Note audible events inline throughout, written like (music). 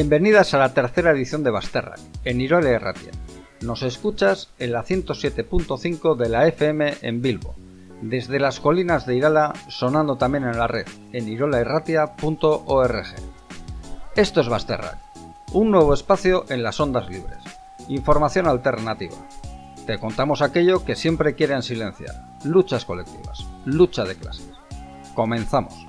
Bienvenidas a la tercera edición de Basterra, en Irola y Ratia. Nos escuchas en la 107.5 de la FM en Bilbo, desde las colinas de Irala, sonando también en la red, en irolaerratia.org. Esto es Basterra, un nuevo espacio en las ondas libres. Información alternativa. Te contamos aquello que siempre quieren silenciar. Luchas colectivas, lucha de clases. Comenzamos.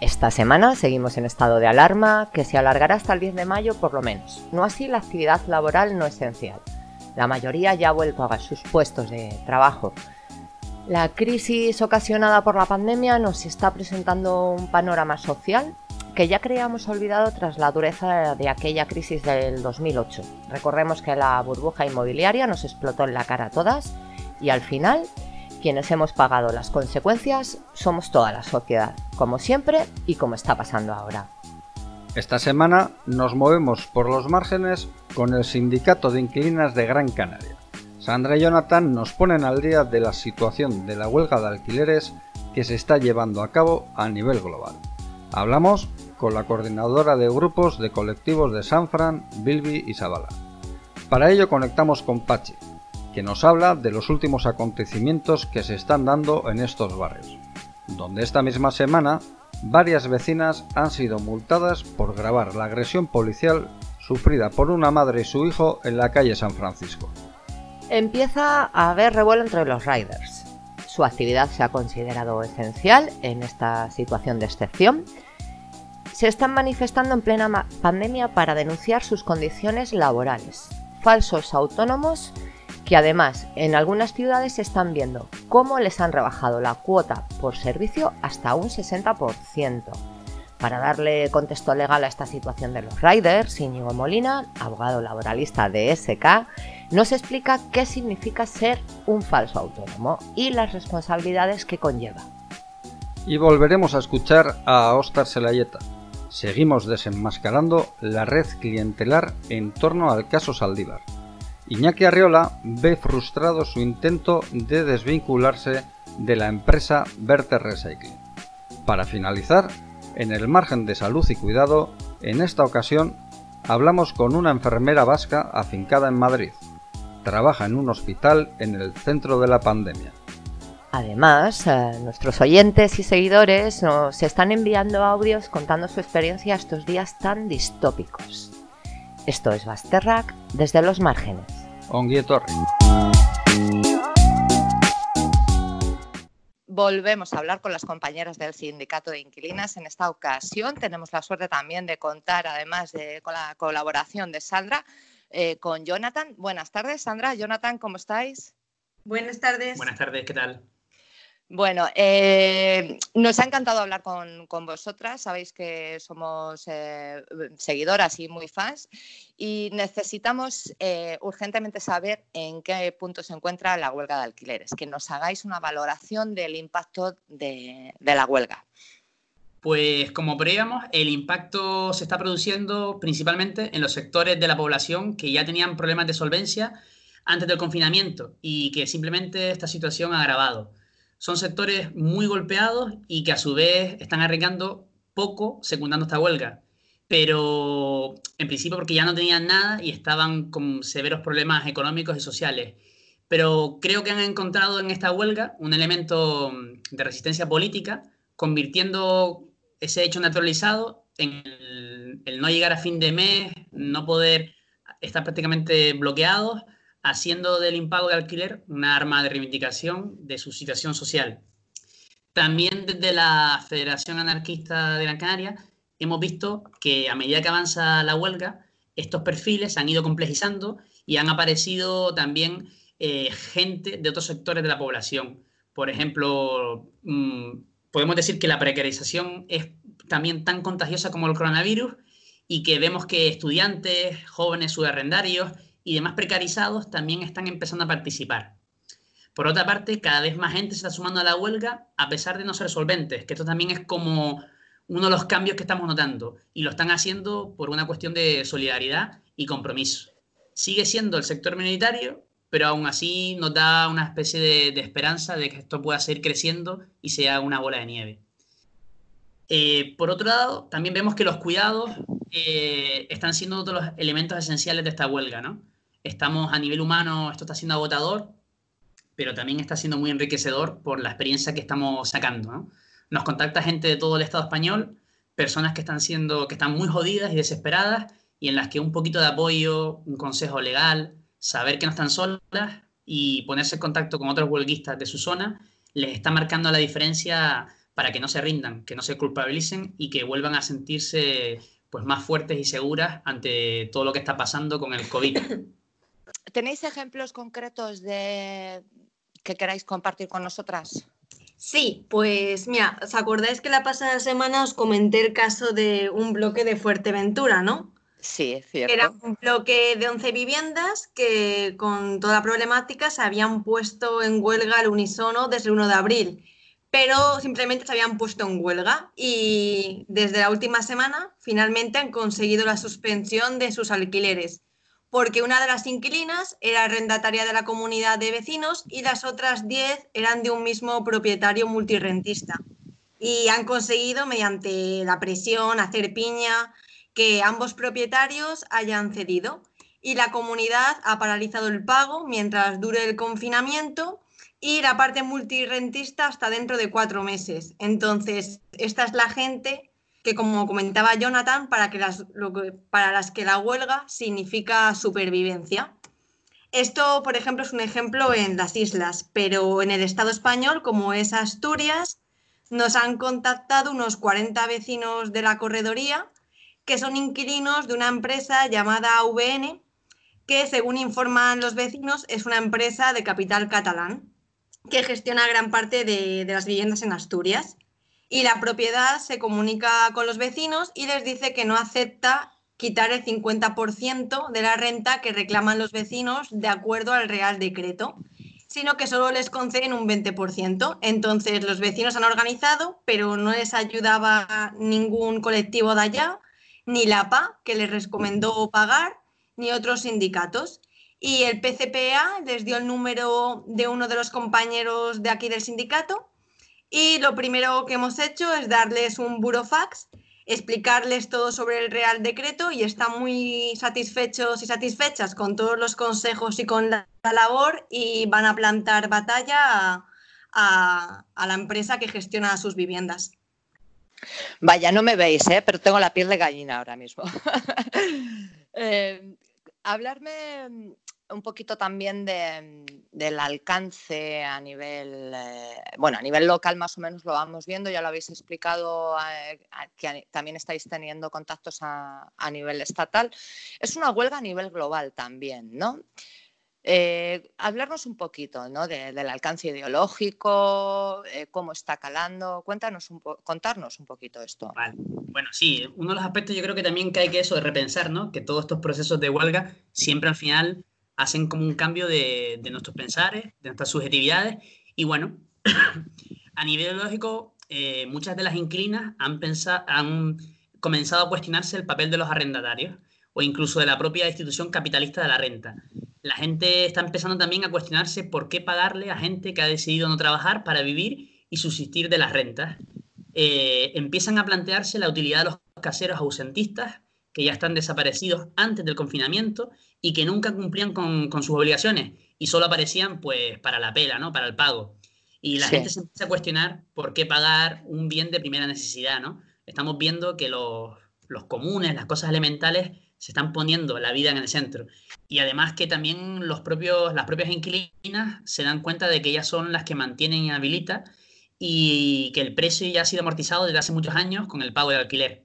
Esta semana seguimos en estado de alarma que se alargará hasta el 10 de mayo por lo menos, no así la actividad laboral no esencial. La mayoría ya ha vuelto a sus puestos de trabajo. La crisis ocasionada por la pandemia nos está presentando un panorama social que ya creíamos olvidado tras la dureza de aquella crisis del 2008. Recordemos que la burbuja inmobiliaria nos explotó en la cara a todas y al final quienes hemos pagado las consecuencias somos toda la sociedad, como siempre y como está pasando ahora. Esta semana nos movemos por los márgenes con el Sindicato de Inquilinas de Gran Canaria. Sandra y Jonathan nos ponen al día de la situación de la huelga de alquileres que se está llevando a cabo a nivel global. Hablamos con la coordinadora de grupos de colectivos de Sanfran, Bilby y Zabala. Para ello conectamos con Pachi, que nos habla de los últimos acontecimientos que se están dando en estos barrios, donde esta misma semana varias vecinas han sido multadas por grabar la agresión policial sufrida por una madre y su hijo en la calle San Francisco. Empieza a haber revuelo entre los riders. Su actividad se ha considerado esencial en esta situación de excepción. Se están manifestando en plena pandemia para denunciar sus condiciones laborales. Falsos autónomos que además en algunas ciudades se están viendo cómo les han rebajado la cuota por servicio hasta un 60%. Para darle contexto legal a esta situación de los riders, Íñigo Molina, abogado laboralista de SK, nos explica qué significa ser un falso autónomo y las responsabilidades que conlleva. Y volveremos a escuchar a Oscar Selayeta. Seguimos desenmascarando la red clientelar en torno al caso Saldívar Iñaki Arriola ve frustrado su intento de desvincularse de la empresa Verte Recycling. Para finalizar, en el margen de salud y cuidado, en esta ocasión hablamos con una enfermera vasca afincada en Madrid. Trabaja en un hospital en el centro de la pandemia. Además, eh, nuestros oyentes y seguidores nos están enviando audios contando su experiencia estos días tan distópicos. Esto es Basterrack desde los márgenes. Volvemos a hablar con las compañeras del sindicato de inquilinas. En esta ocasión tenemos la suerte también de contar, además de con la colaboración de Sandra, eh, con Jonathan. Buenas tardes, Sandra. Jonathan, ¿cómo estáis? Buenas tardes. Buenas tardes, ¿qué tal? Bueno, eh, nos ha encantado hablar con, vosotras. Sabéis que somos eh, seguidoras y muy fans y necesitamos eh, urgentemente saber en qué punto se encuentra la huelga de alquileres, que nos hagáis una valoración del impacto de, de la huelga. Pues como prevíamos, el impacto se está produciendo principalmente en los sectores de la población que ya tenían problemas de solvencia antes del confinamiento y que simplemente esta situación ha agravado son sectores muy golpeados y que a su vez están arriesgando poco secundando esta huelga. Pero en principio porque ya no tenían nada y estaban con severos problemas económicos y sociales. Pero creo que han encontrado en esta huelga un elemento de resistencia política, convirtiendo ese hecho naturalizado en el, el no llegar a fin de mes, no poder estar prácticamente bloqueados haciendo del impago de alquiler una arma de reivindicación de su situación social. También desde la Federación Anarquista de Gran Canaria hemos visto que a medida que avanza la huelga, estos perfiles se han ido complejizando y han aparecido también eh, gente de otros sectores de la población. Por ejemplo, mm, podemos decir que la precarización es también tan contagiosa como el coronavirus y que vemos que estudiantes, jóvenes subarrendarios y demás precarizados también están empezando a participar. Por otra parte, cada vez más gente se está sumando a la huelga a pesar de no ser solventes, que esto también es como uno de los cambios que estamos notando y lo están haciendo por una cuestión de solidaridad y compromiso. Sigue siendo el sector minoritario, pero aún así nos da una especie de, esperanza de que esto pueda seguir creciendo y sea una bola de nieve. Eh, por otro lado, también vemos que los cuidados eh, están siendo todos los elementos esenciales de esta huelga, ¿no? Estamos a nivel humano, esto está siendo agotador, pero también está siendo muy enriquecedor por la experiencia que estamos sacando, ¿no? Nos contacta gente de todo el Estado español, personas que están siendo, que están muy jodidas y desesperadas y en las que un poquito de apoyo, un consejo legal, saber que no están solas y ponerse en contacto con otros huelguistas de su zona les está marcando la diferencia para que no se rindan, que no se culpabilicen y que vuelvan a sentirse pues más fuertes y seguras ante todo lo que está pasando con el COVID. ¿Tenéis ejemplos concretos de que queráis compartir con nosotras? Sí, pues mira, ¿os acordáis que la pasada semana os comenté el caso de un bloque de Fuerteventura, ¿no? Sí, es cierto. Era un bloque de 11 viviendas que con toda problemática se habían puesto en huelga al unísono desde el 1 de abril, pero simplemente se habían puesto en huelga y desde la última semana finalmente han conseguido la suspensión de sus alquileres, porque una de las inquilinas era arrendataria de la comunidad de vecinos y las otras 10 eran de un mismo propietario multirentista. Y han conseguido, mediante la presión, hacer piña, que ambos propietarios hayan cedido y la comunidad ha paralizado el pago mientras dure el confinamiento y la parte multirentista hasta dentro de cuatro meses. Entonces, esta es la gente que, como comentaba Jonathan, para, que las, para las que la huelga significa supervivencia. Esto, por ejemplo, es un ejemplo en las islas, pero en el Estado español, como es Asturias, nos han contactado unos 40 vecinos de la corredoría que son inquilinos de una empresa llamada AVN, que según informan los vecinos es una empresa de capital catalán que gestiona gran parte de, las viviendas en Asturias. Y la propiedad se comunica con los vecinos y les dice que no acepta quitar el 50% de la renta que reclaman los vecinos de acuerdo al Real Decreto, sino que solo les conceden un 20%. Entonces los vecinos han organizado, pero no les ayudaba ningún colectivo de allá ni la PA, que les recomendó pagar, ni otros sindicatos. Y el PCPA les dio el número de uno de los compañeros de aquí del sindicato. Y lo primero que hemos hecho es darles un burofax, explicarles todo sobre el Real Decreto y están muy satisfechos y satisfechas con todos los consejos y con la, labor y van a plantar batalla a la empresa que gestiona sus viviendas. Vaya, no me veis, ¿eh? pero tengo la piel de gallina ahora mismo. (laughs) Eh, hablarme un poquito también del alcance a nivel, eh, bueno, a nivel local más o menos lo vamos viendo, ya lo habéis explicado, que también estáis teniendo contactos a, a, nivel estatal. Es una huelga a nivel global también, ¿no? Eh, hablarnos un poquito ¿no? del alcance ideológico, eh, cómo está calando, cuéntanos un contarnos un poquito esto. Bueno, sí, uno de los aspectos yo creo que también que hay que eso de repensar, ¿no? que todos estos procesos de huelga siempre al final hacen como un cambio de, nuestros pensares, de nuestras subjetividades, y bueno, (clears throat) a nivel ideológico, eh, muchas de las inclinas han, pensado, han comenzado a cuestionarse el papel de los arrendatarios o incluso de la propia institución capitalista de la renta la gente está empezando también a cuestionarse por qué pagarle a gente que ha decidido no trabajar para vivir y subsistir de las rentas. Eh, empiezan a plantearse la utilidad de los caseros ausentistas que ya están desaparecidos antes del confinamiento y que nunca cumplían con, sus obligaciones y solo aparecían pues para la pela, ¿no? Para el pago. Y la gente se empieza a cuestionar por qué pagar un bien de primera necesidad, ¿no? Estamos viendo que los, los comunes, las cosas elementales, se están poniendo la vida en el centro. Y además que también los propios, las propias inquilinas se dan cuenta de que ellas son las que mantienen y habilitan y que el precio ya ha sido amortizado desde hace muchos años con el pago de alquiler.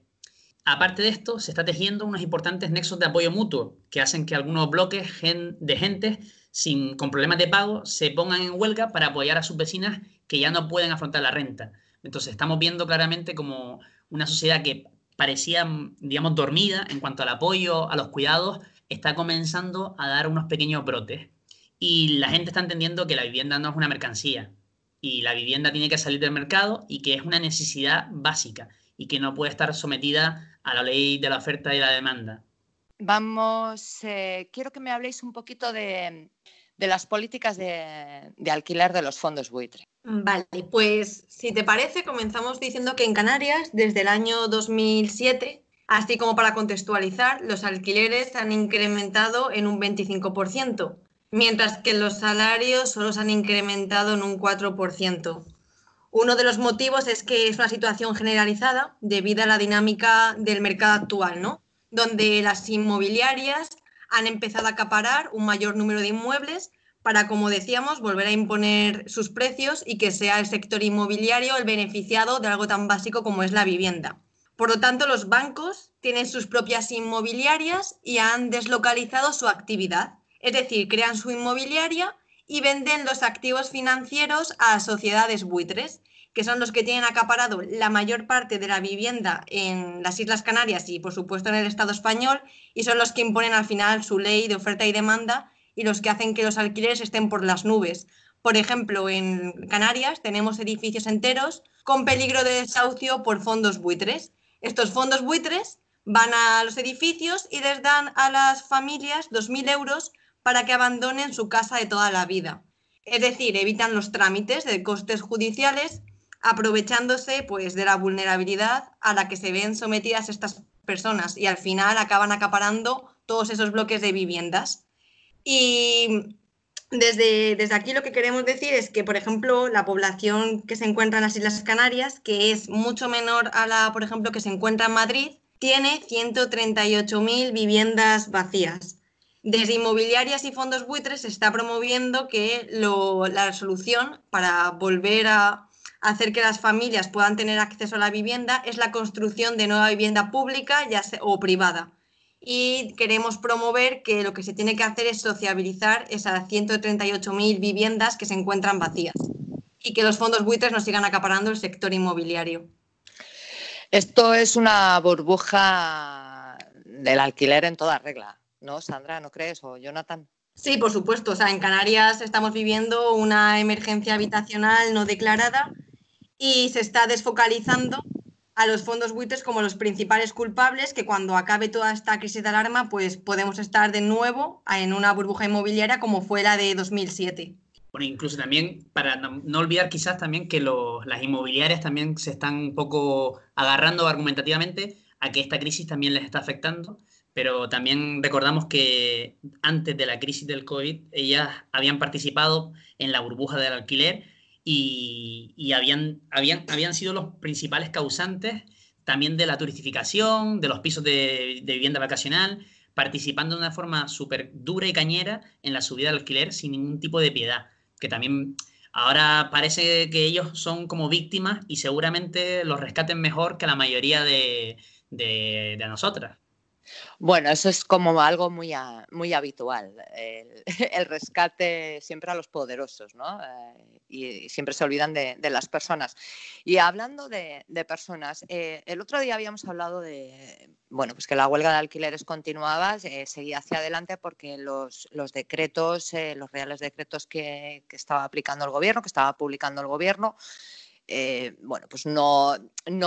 Aparte de esto, se está tejiendo unos importantes nexos de apoyo mutuo que hacen que algunos bloques de gente sin, con problemas de pago se pongan en huelga para apoyar a sus vecinas que ya no pueden afrontar la renta. Entonces estamos viendo claramente como una sociedad que parecía, digamos, dormida en cuanto al apoyo, a los cuidados, está comenzando a dar unos pequeños brotes. Y la gente está entendiendo que la vivienda no es una mercancía y la vivienda tiene que salir del mercado y que es una necesidad básica y que no puede estar sometida a la ley de la oferta y la demanda. Vamos, eh, quiero que me habléis un poquito de, las políticas de, de, alquiler de los fondos buitre. Vale, pues si te parece, comenzamos diciendo que en Canarias, desde el año 2007, Así como para contextualizar, los alquileres han incrementado en un 25%, mientras que los salarios solo se han incrementado en un 4%. Uno de los motivos es que es una situación generalizada debido a la dinámica del mercado actual, ¿no? Donde las inmobiliarias han empezado a acaparar un mayor número de inmuebles para, como decíamos, volver a imponer sus precios y que sea el sector inmobiliario el beneficiado de algo tan básico como es la vivienda. Por lo tanto, los bancos tienen sus propias inmobiliarias y han deslocalizado su actividad. Es decir, crean su inmobiliaria y venden los activos financieros a sociedades buitres, que son los que tienen acaparado la mayor parte de la vivienda en las Islas Canarias y, por supuesto, en el Estado español, y son los que imponen al final su ley de oferta y demanda y los que hacen que los alquileres estén por las nubes. Por ejemplo, en Canarias tenemos edificios enteros con peligro de desahucio por fondos buitres. Estos fondos buitres van a los edificios y les dan a las familias 2.000 euros para que abandonen su casa de toda la vida. Es decir, evitan los trámites de costes judiciales, aprovechándose pues, de la vulnerabilidad a la que se ven sometidas estas personas y al final acaban acaparando todos esos bloques de viviendas. Y desde, desde aquí lo que queremos decir es que, por ejemplo, la población que se encuentra en las Islas Canarias, que es mucho menor a la, por ejemplo, que se encuentra en Madrid, tiene 138.000 viviendas vacías. Desde inmobiliarias y fondos buitres se está promoviendo que la solución para volver a hacer que las familias puedan tener acceso a la vivienda es la construcción de nueva vivienda pública ya o privada. Y queremos promover que lo que se tiene que hacer es sociabilizar esas 138.000 viviendas que se encuentran vacías y que los fondos buitres no sigan acaparando el sector inmobiliario. Esto es una burbuja del alquiler en toda regla. ¿No, Sandra? ¿No crees? ¿O Jonathan? Sí, por supuesto. O sea, en Canarias estamos viviendo una emergencia habitacional no declarada y se está desfocalizando a los fondos buitres como los principales culpables que cuando acabe toda esta crisis de alarma, pues podemos estar de nuevo en una burbuja inmobiliaria como fue la de 2007. Bueno, incluso también, para no, olvidar quizás también que las inmobiliarias también se están un poco agarrando argumentativamente a que esta crisis también les está afectando pero también recordamos que antes de la crisis del COVID ellas habían participado en la burbuja del alquiler y, habían, habían, habían sido los principales causantes también de la turistificación, de los pisos de, vivienda vacacional, participando de una forma súper dura y cañera en la subida del alquiler sin ningún tipo de piedad, que también ahora parece que ellos son como víctimas y seguramente los rescaten mejor que la mayoría de, de, de nosotras. Bueno, eso es como algo muy, muy habitual, (laughs) el, rescate siempre a los poderosos, ¿no? Eh, y, siempre se olvidan de, las personas. Y hablando de, personas, eh, el otro día habíamos hablado de, bueno, pues que la huelga de alquileres continuaba, eh, seguía hacia adelante porque los, decretos, los reales decretos que estaba aplicando el gobierno, que estaba publicando el gobierno, eh, bueno, pues no,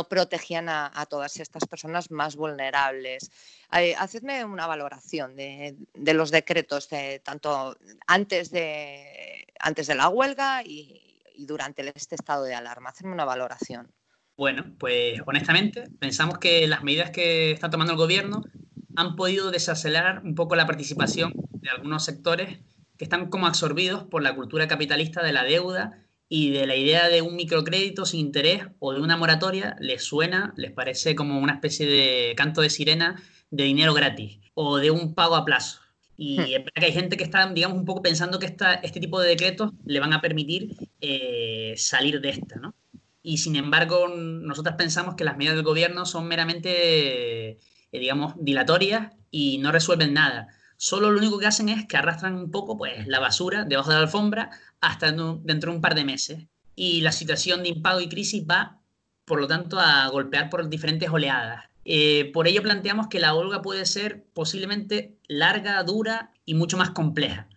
protegían a, todas estas personas más vulnerables. Eh, hacedme una valoración de, los decretos, tanto antes de, antes de la huelga y, durante este estado de alarma. Hacedme una valoración. Bueno, pues honestamente pensamos que las medidas que está tomando el gobierno han podido desacelerar un poco la participación de algunos sectores que están como absorbidos por la cultura capitalista de la deuda y de la idea de un microcrédito sin interés o de una moratoria les suena, les parece como una especie de canto de sirena de dinero gratis o de un pago a plazo. Y hmm. es verdad que hay gente que está, digamos, un poco pensando que esta, este tipo de decretos le van a permitir eh, salir de esta, ¿no? Y sin embargo, nosotros pensamos que las medidas del gobierno son meramente, eh, digamos, dilatorias y no resuelven nada. Solo lo único que hacen es que arrastran un poco pues, la basura debajo de la alfombra hasta dentro de un par de meses. Y la situación de impago y crisis va, por lo tanto, a golpear por diferentes oleadas. Eh, por ello planteamos que la huelga puede ser posiblemente larga, dura y mucho más compleja.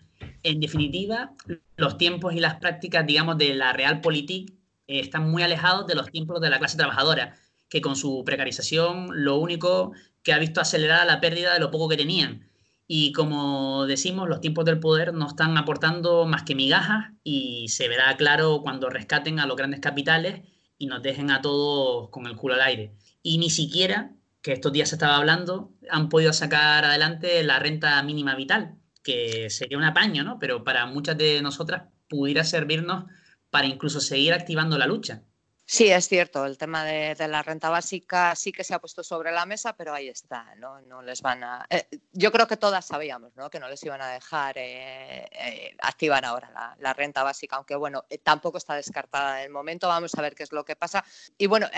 En definitiva, los tiempos y las prácticas, digamos, de la realpolitik eh, están muy alejados de los tiempos de la clase trabajadora, que con su precarización lo único que ha visto acelerada la pérdida de lo poco que tenían y como decimos, los tiempos del poder no están aportando más que migajas y se verá claro cuando rescaten a los grandes capitales y nos dejen a todos con el culo al aire. Y ni siquiera que estos días se estaba hablando, han podido sacar adelante la renta mínima vital, que sería un apaño, ¿no? Pero para muchas de nosotras pudiera servirnos para incluso seguir activando la lucha. Sí, es cierto, el tema de, la renta básica sí que se ha puesto sobre la mesa, pero ahí está, ¿no? no les van a... Eh, yo creo que todas sabíamos ¿no? que no les iban a dejar eh, eh, activar ahora la, renta básica, aunque bueno, tampoco está descartada en el momento, vamos a ver qué es lo que pasa. Y bueno,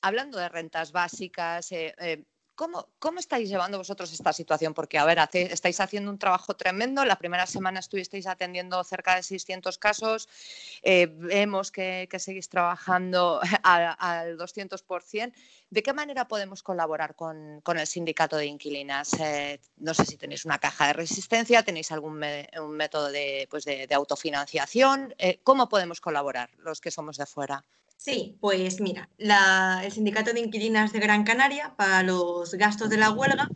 hablando de rentas básicas, ¿Cómo, ¿Cómo, estáis llevando vosotros esta situación? Porque, a ver, estáis haciendo un trabajo tremendo. La primera semana estuvisteis atendiendo cerca de 600 casos. Eh, vemos que, seguís trabajando (laughs) al 200%. ¿De qué manera podemos colaborar con, el sindicato de inquilinas? Eh, no sé si tenéis una caja de resistencia, tenéis algún método de, pues autofinanciación. Eh, ¿Cómo podemos colaborar los que somos de fuera? Sí, pues mira, el Sindicato de Inquilinas de Gran Canaria, para los gastos de la huelga,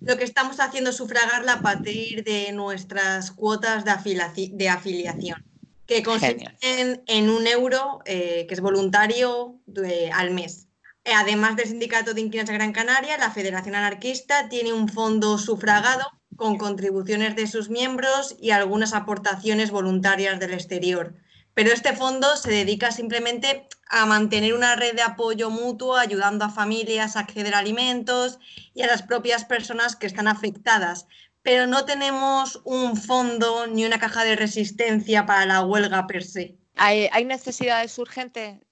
lo que estamos haciendo es sufragarla a partir de nuestras cuotas de, afiliación, que consisten en un euro, eh, que es voluntario, al mes. Además del Sindicato de Inquilinas de Gran Canaria, la Federación Anarquista tiene un fondo sufragado con contribuciones de sus miembros y algunas aportaciones voluntarias del exterior pero este fondo se dedica simplemente a mantener una red de apoyo mutuo, ayudando a familias a acceder a alimentos y a las propias personas que están afectadas. Pero no tenemos un fondo ni una caja de resistencia para la huelga per se. ¿Hay, necesidades urgentes?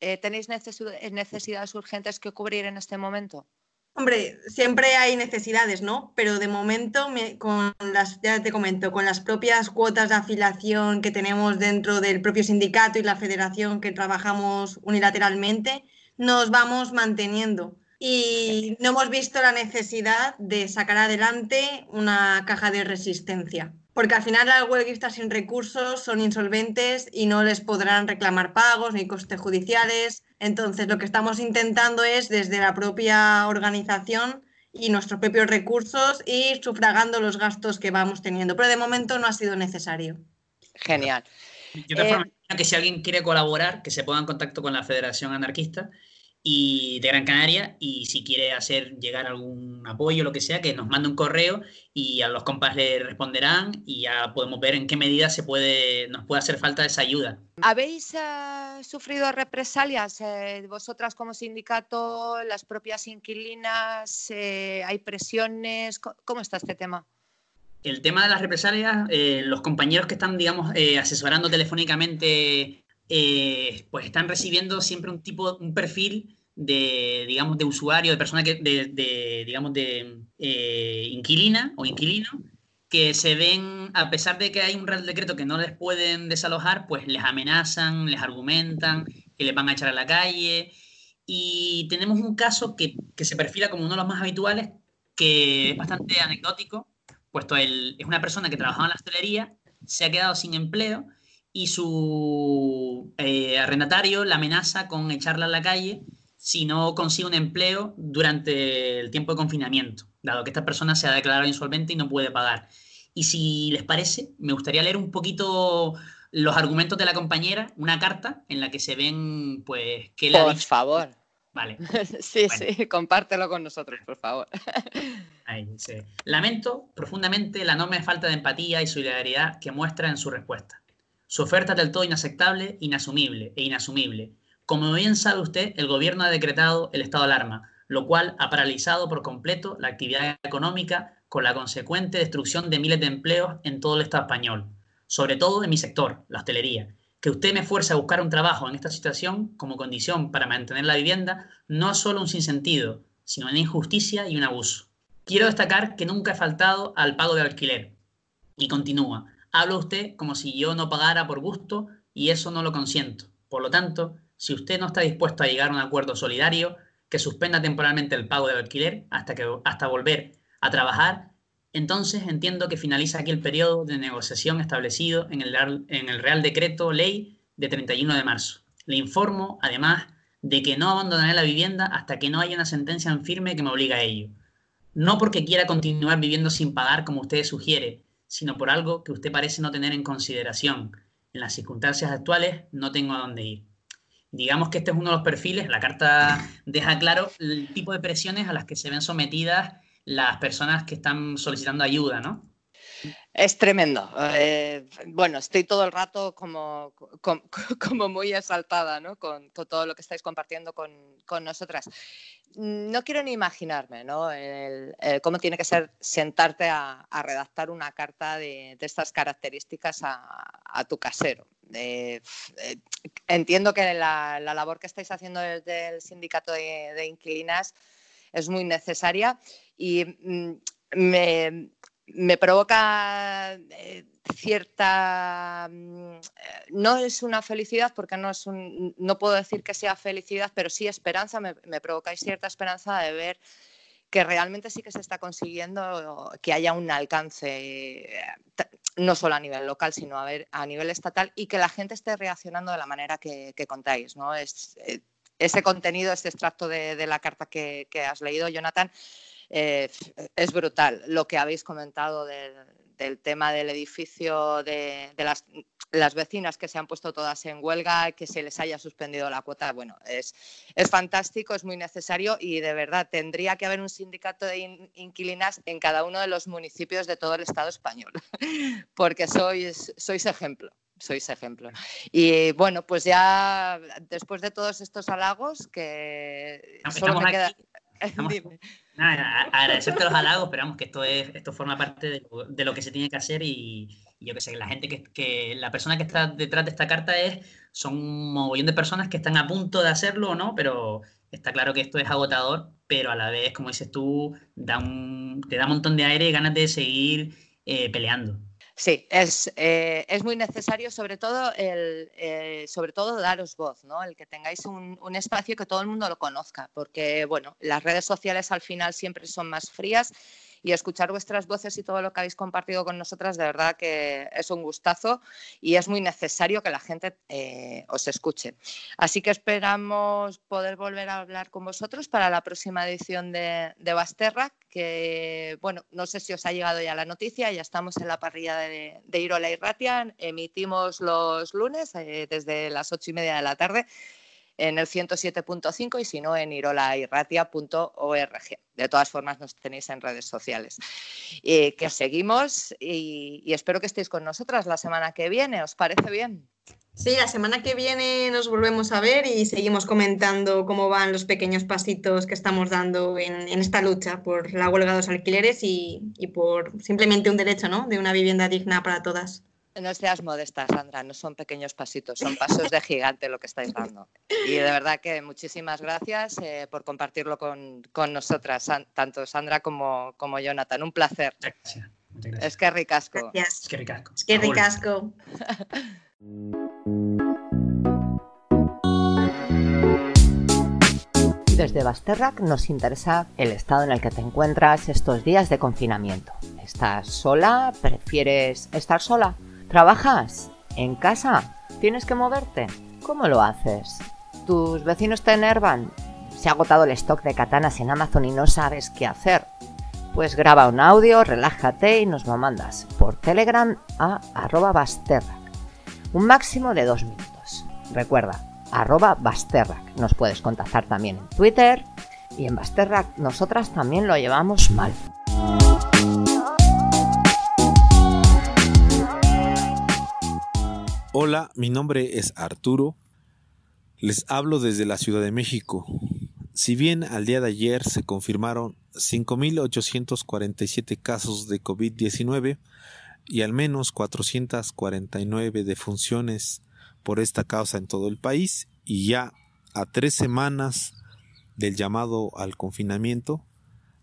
Eh, ¿Tenéis necesidades urgentes que cubrir en este momento? Hombre, siempre hay necesidades, ¿no? Pero de momento, con las, ya te comento, con las propias cuotas de afiliación que tenemos dentro del propio sindicato y la federación que trabajamos unilateralmente, nos vamos manteniendo. Y no hemos visto la necesidad de sacar adelante una caja de resistencia porque al final las huelguistas sin recursos son insolventes y no les podrán reclamar pagos ni costes judiciales. Entonces, lo que estamos intentando es desde la propia organización y nuestros propios recursos ir sufragando los gastos que vamos teniendo. Pero de momento no ha sido necesario. Genial. Yo te eh, que si alguien quiere colaborar, que se ponga en contacto con la Federación Anarquista y de Gran Canaria y si quiere hacer llegar algún apoyo, lo que sea, que nos mande un correo y a los compas le responderán y ya podemos ver en qué medida se puede, nos puede hacer falta esa ayuda. ¿Habéis eh, sufrido represalias eh, vosotras como sindicato, las propias inquilinas? Eh, ¿Hay presiones? ¿Cómo está este tema? El tema de las represalias, los compañeros que están, digamos, asesorando telefónicamente pues están recibiendo siempre un tipo, un perfil de, digamos, de usuario, de persona que, de, digamos, de eh, inquilina o inquilino, que se ven, a pesar de que hay un real decreto que no les pueden desalojar, pues les amenazan, les argumentan, que les van a echar a la calle. Y tenemos un caso que, que se perfila como uno de los más habituales, que es bastante anecdótico, puesto él es una persona que trabajaba en la hostelería, se ha quedado sin empleo y su eh, arrendatario la amenaza con echarla a la calle si no consigue un empleo durante el tiempo de confinamiento, dado que esta persona se ha declarado insolvente y no puede pagar. Y si les parece, me gustaría leer un poquito los argumentos de la compañera, una carta en la que se ven, pues, que la... Por favor. Vale. (laughs) sí, sí, compártelo con nosotros, por favor. (laughs) Ahí dice, lamento profundamente la enorme falta de empatía y solidaridad que muestra en su respuesta. Su oferta es del todo inaceptable, inasumible e inasumible. Como bien sabe usted, el gobierno ha decretado el estado de alarma, lo cual ha paralizado por completo la actividad económica con la consecuente destrucción de miles de empleos en todo el Estado español, sobre todo en mi sector, la hostelería. Que usted me fuerce a buscar un trabajo en esta situación como condición para mantener la vivienda no es solo un sinsentido, sino una injusticia y un abuso. Quiero destacar que nunca he faltado al pago de alquiler. Y continúa, habla usted como si yo no pagara por gusto y eso no lo consiento. Por lo tanto, si usted no está dispuesto a llegar a un acuerdo solidario que suspenda temporalmente el pago del alquiler hasta, que, hasta volver a trabajar, entonces entiendo que finaliza aquí el periodo de negociación establecido en el, en el Real Decreto Ley de 31 de marzo. Le informo, además, de que no abandonaré la vivienda hasta que no haya una sentencia en firme que me obligue a ello. No porque quiera continuar viviendo sin pagar como usted sugiere, sino por algo que usted parece no tener en consideración. En las circunstancias actuales no tengo a dónde ir. digamos que este es uno de los perfiles, la carta deja claro el tipo de presiones a las que se ven sometidas las personas que están solicitando ayuda, ¿no? Es tremendo. Eh, bueno, estoy todo el rato como, (laughs) muy exaltada ¿no? con, todo lo que estáis compartiendo con, nosotras. No quiero ni imaginarme ¿no? cómo tiene que ser sentarte a, redactar una carta de, estas características a, tu casero. Eh, eh, entiendo que la, labor que estáis haciendo desde el sindicato de, de inquilinas es muy necesaria y mm, me me provoca eh, cierta mm, eh, no es una felicidad porque no es un, no puedo decir que sea felicidad pero sí esperanza me, me provocáis cierta esperanza de ver que realmente sí que se está consiguiendo que haya un alcance eh, no solo a nivel local sino a, nivel estatal y que la gente esté reaccionando de la manera que, contáis no es ese contenido este extracto de, la carta que has leído Jonathan eh, es brutal lo que habéis comentado del, tema del edificio, de, las, vecinas que se han puesto todas en huelga, que se les haya suspendido la cuota. Bueno, es, es fantástico, es muy necesario y de verdad tendría que haber un sindicato de inquilinas en cada uno de los municipios de todo el Estado español, (laughs) porque sois, sois ejemplo sois ejemplo. Y bueno, pues ya después de todos estos halagos, que solo me queda... (laughs) Nada, agradecerte los halagos, esperamos que esto es, esto forma parte de lo, que se tiene que hacer y, yo que sé, la gente que, que, la persona que está detrás de esta carta es, son un mogollón de personas que están a punto de hacerlo o no, pero está claro que esto es agotador, pero a la vez, como dices tú, da un, te da un montón de aire y ganas de seguir eh, peleando. Sí, es, eh, es, muy necesario, sobre todo, el, eh, sobre todo daros voz, ¿no? el que tengáis un, un, espacio que todo el mundo lo conozca, porque bueno, las redes sociales al final siempre son más frías y escuchar vuestras voces y todo lo que habéis compartido con nosotras, de verdad que es un gustazo y es muy necesario que la gente eh, os escuche. Así que esperamos poder volver a hablar con vosotros para la próxima edición de, Basterra, que, bueno, no sé si os ha llegado ya la noticia, ya estamos en la parrilla de, Irola y Ratia, emitimos los lunes eh, desde las ocho y media de la tarde en el 107.5 y si no en irolairratia.org. De todas formas nos tenéis en redes sociales. que os seguimos y, y espero que estéis con nosotras la semana que viene. ¿Os parece bien? Sí, la semana que viene nos volvemos a ver y seguimos comentando cómo van los pequeños pasitos que estamos dando en, esta lucha por la huelga de los alquileres y, y, por simplemente un derecho ¿no? de una vivienda digna para todas. No seas modesta, Sandra, no son pequeños pasitos, son pasos de gigante lo que estáis dando. Y de verdad que muchísimas gracias eh, por compartirlo con, nosotras, tanto Sandra como, como Jonathan. Un placer. Gracias. Es que ricasco. Es que ricasco. Es que ricasco. Desde Basterrac nos interesa el estado en el que te encuentras estos días de confinamiento. ¿Estás sola? ¿Prefieres estar sola? ¿Trabajas? ¿En casa? ¿Tienes que moverte? ¿Cómo lo haces? ¿Tus vecinos te enervan? ¿Se ha agotado el stock de katanas en Amazon y no sabes qué hacer? Pues graba un audio, relájate y nos lo mandas por Telegram a arroba. Un máximo de dos minutos. Recuerda, arroba Basterrac. Nos puedes contactar también en Twitter y en Basterrac nosotras también lo llevamos mal. Hola, mi nombre es Arturo. Les hablo desde la Ciudad de México. Si bien al día de ayer se confirmaron 5.847 casos de COVID-19 y al menos 449 defunciones por esta causa en todo el país y ya a tres semanas del llamado al confinamiento,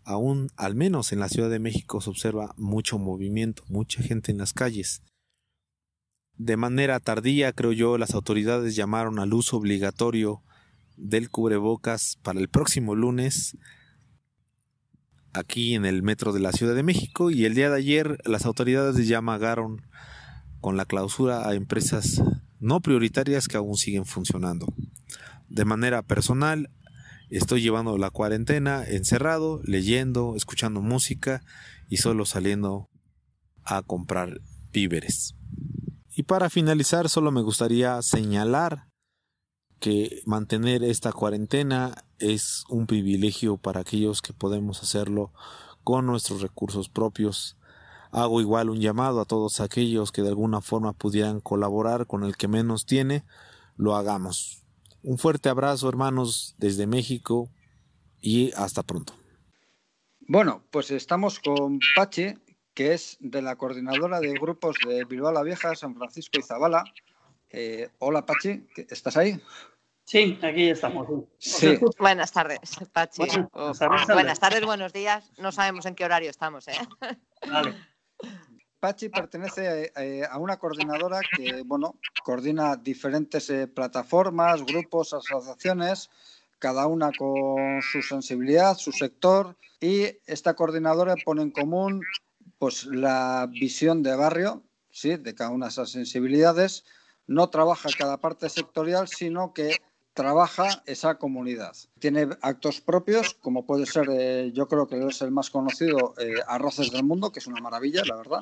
aún al menos en la Ciudad de México se observa mucho movimiento, mucha gente en las calles. De manera tardía, creo yo, las autoridades llamaron al uso obligatorio del cubrebocas para el próximo lunes aquí en el metro de la Ciudad de México y el día de ayer las autoridades llamaron con la clausura a empresas no prioritarias que aún siguen funcionando. De manera personal, estoy llevando la cuarentena encerrado, leyendo, escuchando música y solo saliendo a comprar víveres. Y para finalizar, solo me gustaría señalar que mantener esta cuarentena es un privilegio para aquellos que podemos hacerlo con nuestros recursos propios. Hago igual un llamado a todos aquellos que de alguna forma pudieran colaborar con el que menos tiene, lo hagamos. Un fuerte abrazo hermanos desde México y hasta pronto. Bueno, pues estamos con Pachi, que es de la coordinadora de grupos de Bilbao la Vieja, San Francisco y Zabala. Eh, hola Pachi, ¿estás ahí? Sí, aquí estamos. Buenas tardes, Pachi. Buenas, tardes, buenos días. No sabemos en qué horario estamos. ¿eh? Pachi pertenece eh, a una coordinadora que, bueno, coordina diferentes plataformas, grupos, asociaciones cada una con su sensibilidad, su sector, y esta coordinadora pone en común pues, la visión de barrio, ¿sí? de cada una de esas sensibilidades. No trabaja cada parte sectorial, sino que trabaja esa comunidad. Tiene actos propios, como puede ser, eh, yo creo que es el más conocido, eh, Arroces del Mundo, que es una maravilla, la verdad.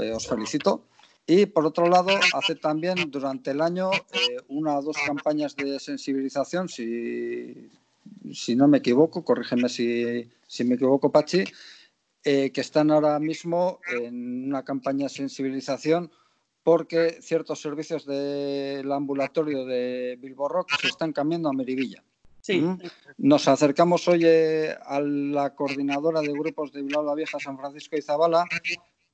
Eh, os felicito. Y por otro lado, hace también durante el año eh, una o dos campañas de sensibilización, si, no me equivoco, corrígeme si, si me equivoco, Pachi, eh, que están ahora mismo en una campaña de sensibilización porque ciertos servicios del ambulatorio de Bilbo Rock se están cambiando a Merivilla. Sí. ¿Mm? Nos acercamos hoy eh, a la coordinadora de grupos de Bilbao la Vieja, San Francisco y Zabala,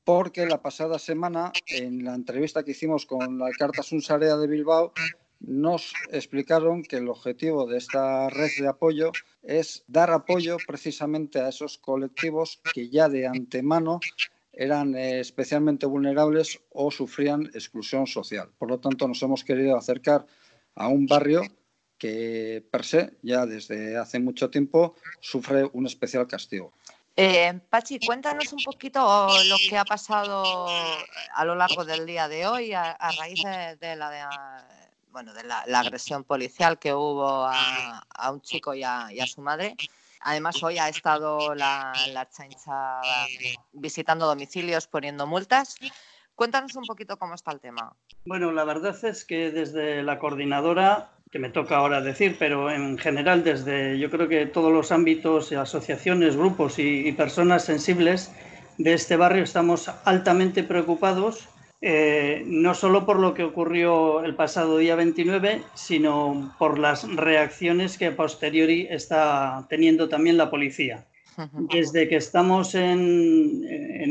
porque la pasada semana, en la entrevista que hicimos con la Carta Sunsarea de Bilbao, nos explicaron que el objetivo de esta red de apoyo es dar apoyo precisamente a esos colectivos que ya de antemano eran eh, especialmente vulnerables o sufrían exclusión social. Por lo tanto, nos hemos querido acercar a un barrio que per se ya desde hace mucho tiempo sufre un especial castigo. Eh, Pachi, cuéntanos un poquito lo que ha pasado a lo largo del día de hoy a, raíz de, la, bueno, de la, agresión policial que hubo a, un chico y a, su madre. Además, hoy ha estado la, la chancha visitando domicilios, poniendo multas. Cuéntanos un poquito cómo está el tema. Bueno, la verdad es que desde la coordinadora que me toca ahora decir, pero en general desde yo creo que todos los ámbitos, asociaciones, grupos y, personas sensibles de este barrio estamos altamente preocupados, eh, no solo por lo que ocurrió el pasado día 29, sino por las reacciones que a posteriori está teniendo también la policía. Desde que estamos en,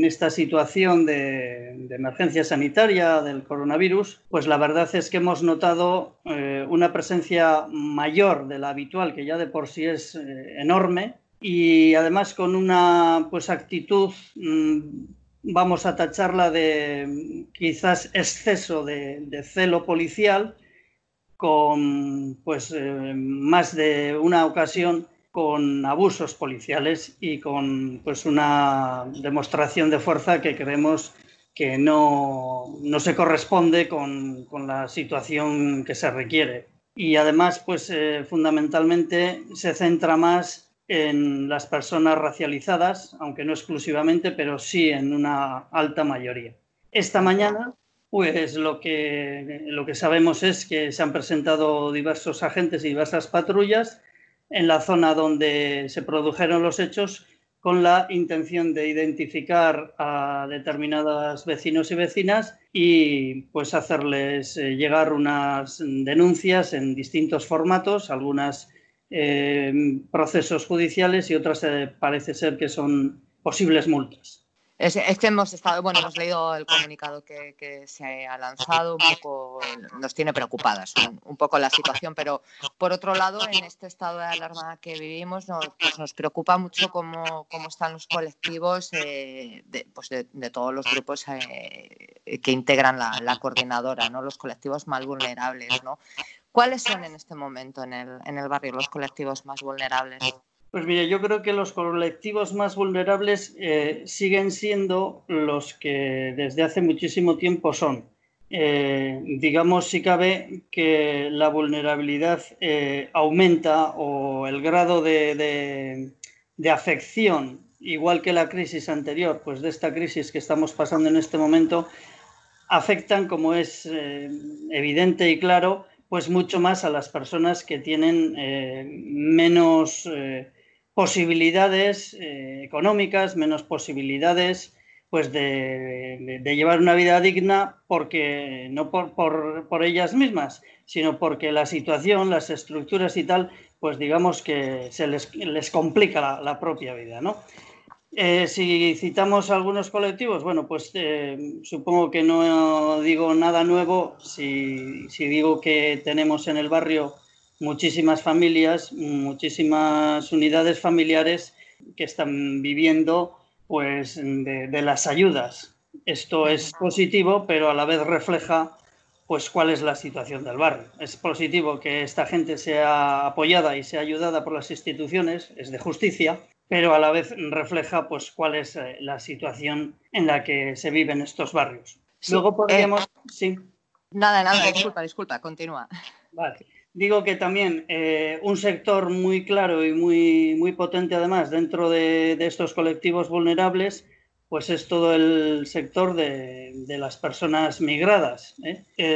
esta situación de, emergencia sanitaria del coronavirus, pues la verdad es que hemos notado eh, una presencia mayor de la habitual, que ya de por sí es eh, enorme, y además con una pues, actitud, mm, vamos a tacharla de quizás exceso de, celo policial, con pues, eh, más de una ocasión con abusos policiales y con pues una demostración de fuerza que creemos que no, se corresponde con, la situación que se requiere. Y además, pues eh, fundamentalmente se centra más en las personas racializadas, aunque no exclusivamente, pero sí en una alta mayoría. Esta mañana, pues lo que, lo que sabemos es que se han presentado diversos agentes y diversas patrullas en la zona donde se produjeron los hechos con la intención de identificar a determinados vecinos y vecinas y pues hacerles eh, llegar unas denuncias en distintos formatos, algunas eh, procesos judiciales y otras eh, parece ser que son posibles multas. Es, que hemos estado, bueno, hemos leído el comunicado que, se ha lanzado, un poco nos tiene preocupadas un, poco la situación, pero por otro lado, en este estado de alarma que vivimos, nos, pues nos preocupa mucho cómo, cómo, están los colectivos eh, de, pues de, todos los grupos que integran la, la, coordinadora, ¿no? los colectivos más vulnerables. ¿no? ¿Cuáles son en este momento en el, en el barrio los colectivos más vulnerables? Pues mire, yo creo que los colectivos más vulnerables eh, siguen siendo los que desde hace muchísimo tiempo son. Eh, digamos, si cabe, que la vulnerabilidad eh, aumenta o el grado de, de, afección, igual que la crisis anterior, pues de esta crisis que estamos pasando en este momento, afectan, como es evidente y claro, pues mucho más a las personas que tienen eh, menos eh, posibilidades eh, económicas, menos posibilidades pues de, llevar una vida digna porque no por, por, ellas mismas, sino porque la situación, las estructuras y tal, pues digamos que se les, les complica la, la propia vida, ¿no? Eh, si citamos algunos colectivos, bueno, pues eh, supongo que no digo nada nuevo si, digo que tenemos en el barrio muchísimas familias, muchísimas unidades familiares que están viviendo pues de, las ayudas. Esto es positivo, pero a la vez refleja pues cuál es la situación del barrio. Es positivo que esta gente sea apoyada y sea ayudada por las instituciones, es de justicia, pero a la vez refleja pues cuál es eh, la situación en la que se viven estos barrios. Luego podríamos... Eh, sí. Nada, nada, disculpa, disculpa, continúa. Vale. Digo que también eh, un sector muy claro y muy, muy potente además dentro de, estos colectivos vulnerables pues es todo el sector de, las personas migradas.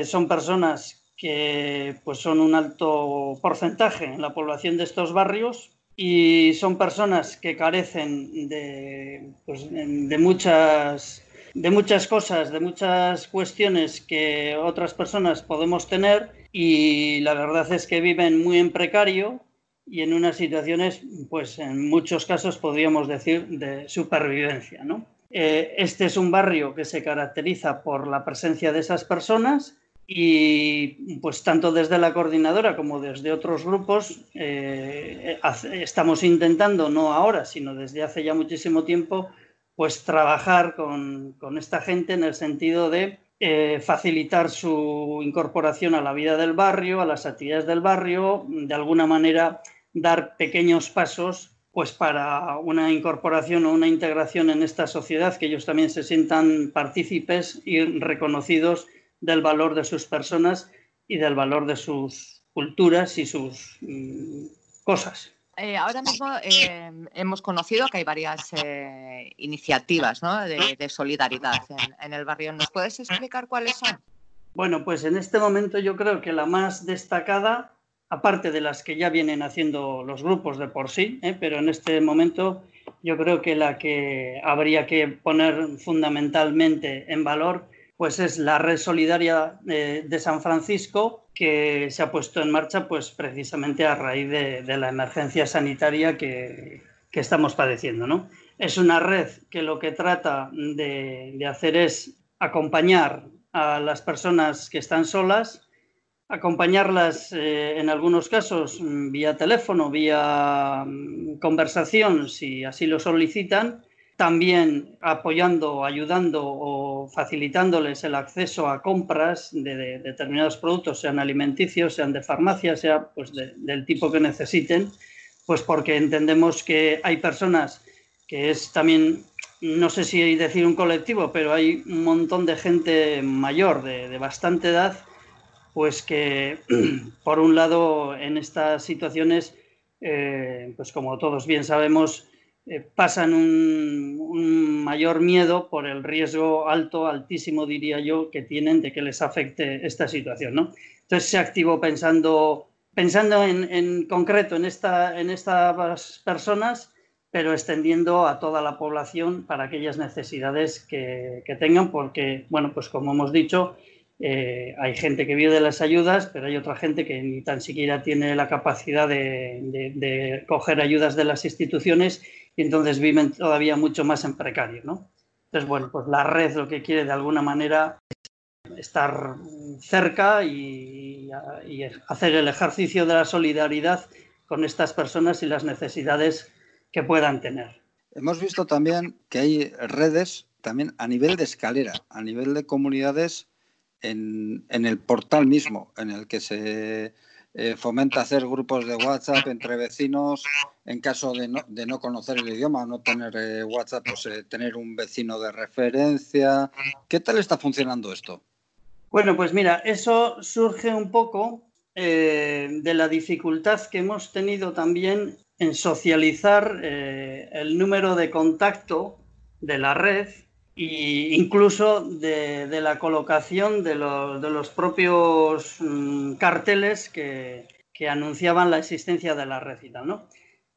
son personas que pues son un alto porcentaje en la población de estos barrios, y son personas que carecen de, pues, de, muchas, de muchas cosas, de muchas cuestiones que otras personas podemos tener y la verdad es que viven muy en precario y en unas situaciones, pues en muchos casos podríamos decir, de supervivencia. ¿no? Eh, este es un barrio que se caracteriza por la presencia de esas personas y pues tanto desde la coordinadora como desde otros grupos eh, estamos intentando, no ahora, sino desde hace ya muchísimo tiempo, pues trabajar con, esta gente en el sentido de eh, facilitar su incorporación a la vida del barrio, a las actividades del barrio, de alguna manera dar pequeños pasos pues para una incorporación o una integración en esta sociedad, que ellos también se sientan partícipes y reconocidos del valor de sus personas y del valor de sus culturas y sus mm, cosas. Eh, ahora mismo eh, hemos conocido que hay varias eh, iniciativas de, solidaridad en, el barrio. ¿Nos puedes explicar cuáles son? Bueno, pues en este momento yo creo que la más destacada, aparte de las que ya vienen haciendo los grupos de por sí, pero en este momento yo creo que la que habría que poner fundamentalmente en valor pues es la red solidaria de, San Francisco que se ha puesto en marcha pues precisamente a raíz de, la emergencia sanitaria que, estamos padeciendo. ¿no? Es una red que lo que trata de, hacer es acompañar a las personas que están solas, acompañarlas eh, en algunos casos vía teléfono, vía mm, conversación, si así lo solicitan, también apoyando, ayudando o facilitándoles el acceso a compras de, determinados productos, sean alimenticios, sean de farmacia, sea pues del tipo que necesiten, pues porque entendemos que hay personas que es también, no sé si decir un colectivo, pero hay un montón de gente mayor, de, bastante edad, pues que por un lado en estas situaciones, eh, pues como todos bien sabemos, eh, pasan un, mayor miedo por el riesgo alto, altísimo diría yo, que tienen de que les afecte esta situación. ¿no? Entonces se activó pensando, pensando en, concreto en, esta, en estas personas, pero extendiendo a toda la población para aquellas necesidades que, que tengan, porque, bueno, pues como hemos dicho, eh, hay gente que vive de las ayudas, pero hay otra gente que ni tan siquiera tiene la capacidad de, coger ayudas de las instituciones y entonces viven todavía mucho más en precario, ¿no? Entonces, bueno, pues la red lo que quiere de alguna manera es estar cerca y, y hacer el ejercicio de la solidaridad con estas personas y las necesidades que puedan tener. Hemos visto también que hay redes también a nivel de escalera, a nivel de comunidades en, el portal mismo, en el que se eh, fomenta hacer grupos de WhatsApp entre vecinos en caso de no, de no conocer el idioma no tener eh, WhatsApp, pues eh, tener un vecino de referencia. ¿Qué tal está funcionando esto? Bueno, pues mira, eso surge un poco de la dificultad que hemos tenido también en socializar el número de contacto de la red e incluso de, la colocación de los, propios mm, carteles que, anunciaban la existencia de la y ¿no?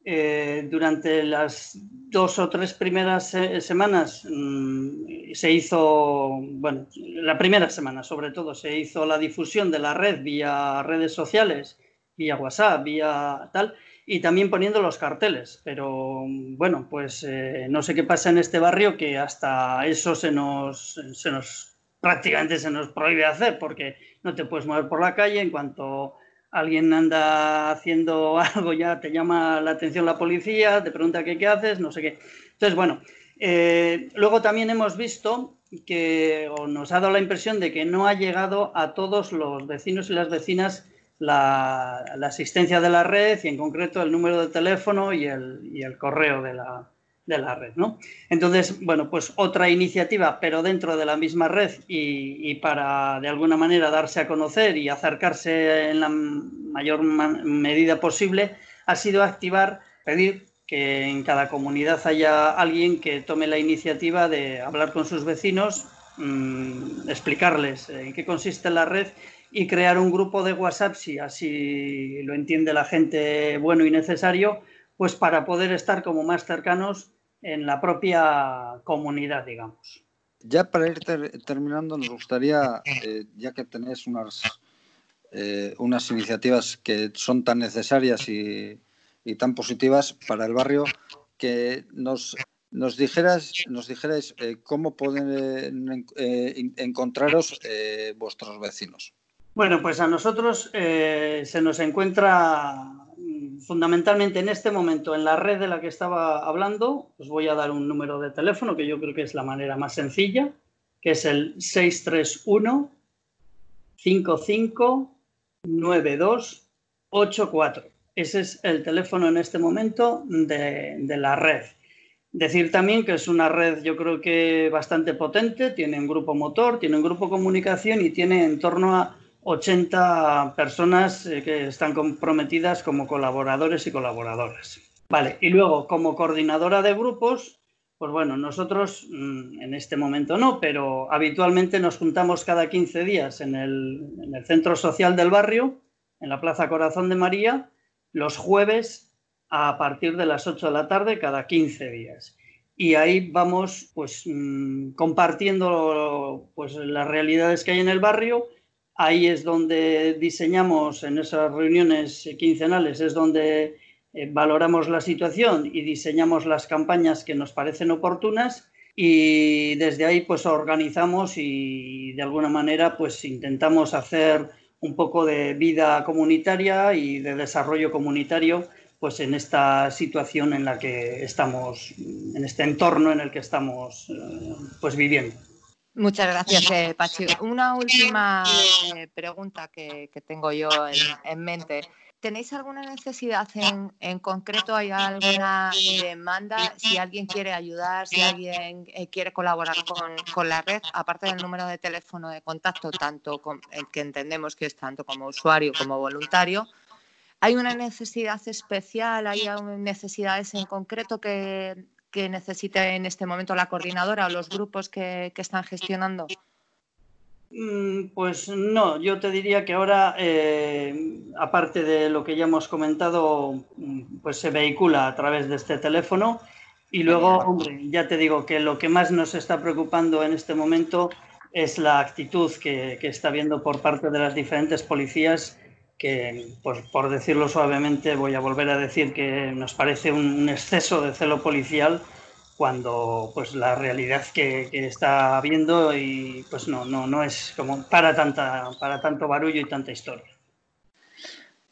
Eh, durante las dos o tres primeras semanas mm, se hizo, bueno, la primera semana sobre todo, se hizo la difusión de la red vía redes sociales, vía WhatsApp, vía tal, y también poniendo los carteles. Pero bueno, pues eh, no sé qué pasa en este barrio que hasta eso se nos, se nos prácticamente se nos prohíbe hacer porque no te puedes mover por la calle en cuanto alguien anda haciendo (laughs) algo, ya te llama la atención la policía, te pregunta qué, qué haces, no sé qué. Entonces, bueno, eh, luego también hemos visto que o nos ha dado la impresión de que no ha llegado a todos los vecinos y las vecinas la, asistencia de la red y en concreto el número de teléfono y el correo de la, de la red, ¿no? Entonces, bueno, pues otra iniciativa, pero dentro de la misma red y, para de alguna manera darse a conocer y acercarse en la mayor medida posible, ha sido activar, pedir que en cada comunidad haya alguien que tome la iniciativa de hablar con sus vecinos, mm, explicarles en qué consiste la red y crear un grupo de WhatsApp, si así lo entiende la gente bueno y necesario, pues para poder estar como más cercanos en la propia comunidad, digamos. Ya para ir terminando, nos gustaría, eh, ya que tenéis unas, eh, unas iniciativas que son tan necesarias y, tan positivas para el barrio, que nos, nos dijeras, nos dijerais eh, cómo pueden encontraros vuestros vecinos. Bueno, pues a nosotros se nos encuentra fundamentalmente en este momento, en la red de la que estaba hablando, os voy a dar un número de teléfono que yo creo que es la manera más sencilla, que es el 631 55 9284. Ese es el teléfono en este momento de, de la red. Decir también que es una red, yo creo que bastante potente, tiene un grupo motor, tiene un grupo comunicación y tiene en torno a 80 personas eh, que están comprometidas como colaboradores y colaboradoras. Vale, y luego como coordinadora de grupos, pues bueno, nosotros mm, en este momento no, pero habitualmente nos juntamos cada 15 días en el, en el centro social del barrio, en la Plaza Corazón de María, los jueves a partir de las 8 de la tarde cada 15 días. Y ahí vamos pues mm, compartiendo pues, las realidades que hay en el barrio Ahí es donde diseñamos, en esas reuniones quincenales, es donde eh, valoramos la situación y diseñamos las campañas que nos parecen oportunas y desde ahí pues organizamos y de alguna manera pues intentamos hacer un poco de vida comunitaria y de desarrollo comunitario pues en esta situación en la que estamos, en este entorno en el que estamos eh, pues viviendo. Muchas gracias, eh, Pachi. Una última eh, pregunta que, tengo yo en, mente. ¿Tenéis alguna necesidad en, concreto? ¿Hay alguna demanda? Si alguien quiere ayudar, si alguien eh, quiere colaborar con, la red, aparte del número de teléfono de contacto, tanto que entendemos que es tanto como usuario como voluntario, ¿hay una necesidad especial? ¿Hay necesidades en concreto que, que necesite en este momento la coordinadora o los grupos que, están gestionando? Mm, pues no, yo te diría que ahora, eh, aparte de lo que ya hemos comentado, mm, pues se vehicula a través de este teléfono y luego, hombre, ya te digo que lo que más nos está preocupando en este momento es la actitud que, está viendo por parte de las diferentes policías que, pues, por decirlo suavemente, voy a volver a decir que nos parece un exceso de celo policial cuando pues la realidad que, está habiendo y pues no, no, no es como para, tanta, para tanto barullo y tanta historia.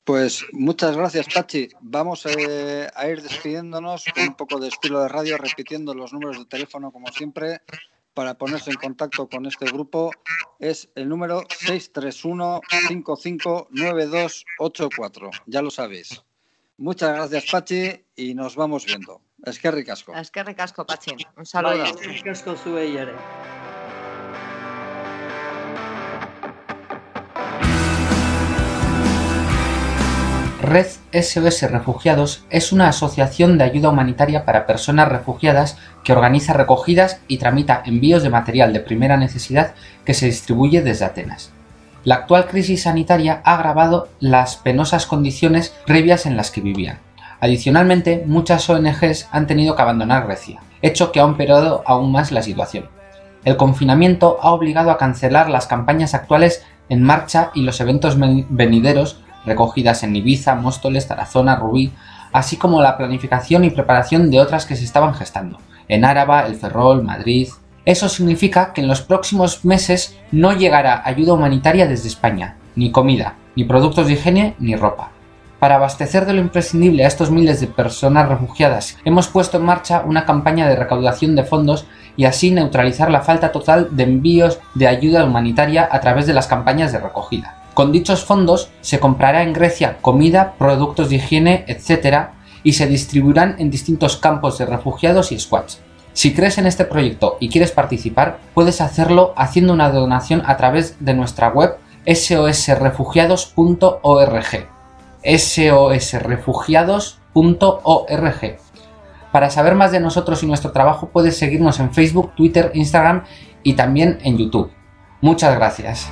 Pues muchas gracias, Pachi. Vamos eh, a ir despidiéndonos un poco de estilo de radio, repitiendo los números de teléfono como siempre para ponerse en contacto con este grupo es el número 631-559284. Ya lo sabéis. Muchas gracias, Pachi, y nos vamos viendo. Es que ricasco. Es que ricasco, Pachi. Un saludo. Es que ricasco, Red SOS Refugiados es una asociación de ayuda humanitaria para personas refugiadas que organiza recogidas y tramita envíos de material de primera necesidad que se distribuye desde Atenas. La actual crisis sanitaria ha agravado las penosas condiciones previas en las que vivían. Adicionalmente, muchas ONGs han tenido que abandonar Grecia, hecho que ha empeorado aún más la situación. El confinamiento ha obligado a cancelar las campañas actuales en marcha y los eventos venideros recogidas en Ibiza, Móstoles, Tarazona, Rubí, así como la planificación y preparación de otras que se estaban gestando, en Áraba, El Ferrol, Madrid. Eso significa que en los próximos meses no llegará ayuda humanitaria desde España, ni comida, ni productos de higiene, ni ropa. Para abastecer de lo imprescindible a estos miles de personas refugiadas, hemos puesto en marcha una campaña de recaudación de fondos y así neutralizar la falta total de envíos de ayuda humanitaria a través de las campañas de recogida. Con dichos fondos se comprará en Grecia comida, productos de higiene, etc. y se distribuirán en distintos campos de refugiados y squads. Si crees en este proyecto y quieres participar, puedes hacerlo haciendo una donación a través de nuestra web sosrefugiados.org. sosrefugiados.org. Para saber más de nosotros y nuestro trabajo puedes seguirnos en Facebook, Twitter, Instagram y también en YouTube. Muchas gracias.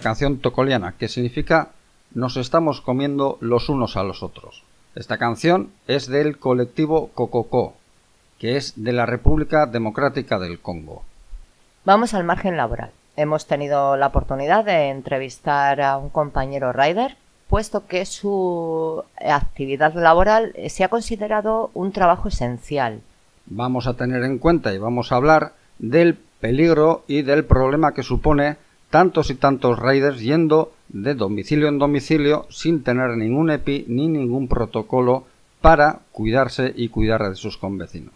La canción tocoliana, que significa nos estamos comiendo los unos a los otros. Esta canción es del colectivo Cococó, que es de la República Democrática del Congo. Vamos al margen laboral. Hemos tenido la oportunidad de entrevistar a un compañero rider, puesto que su actividad laboral se ha considerado un trabajo esencial. Vamos a tener en cuenta y vamos a hablar del peligro y del problema que supone tantos y tantos riders yendo de domicilio en domicilio sin tener ningún EPI ni ningún protocolo para cuidarse y cuidar de sus convecinos.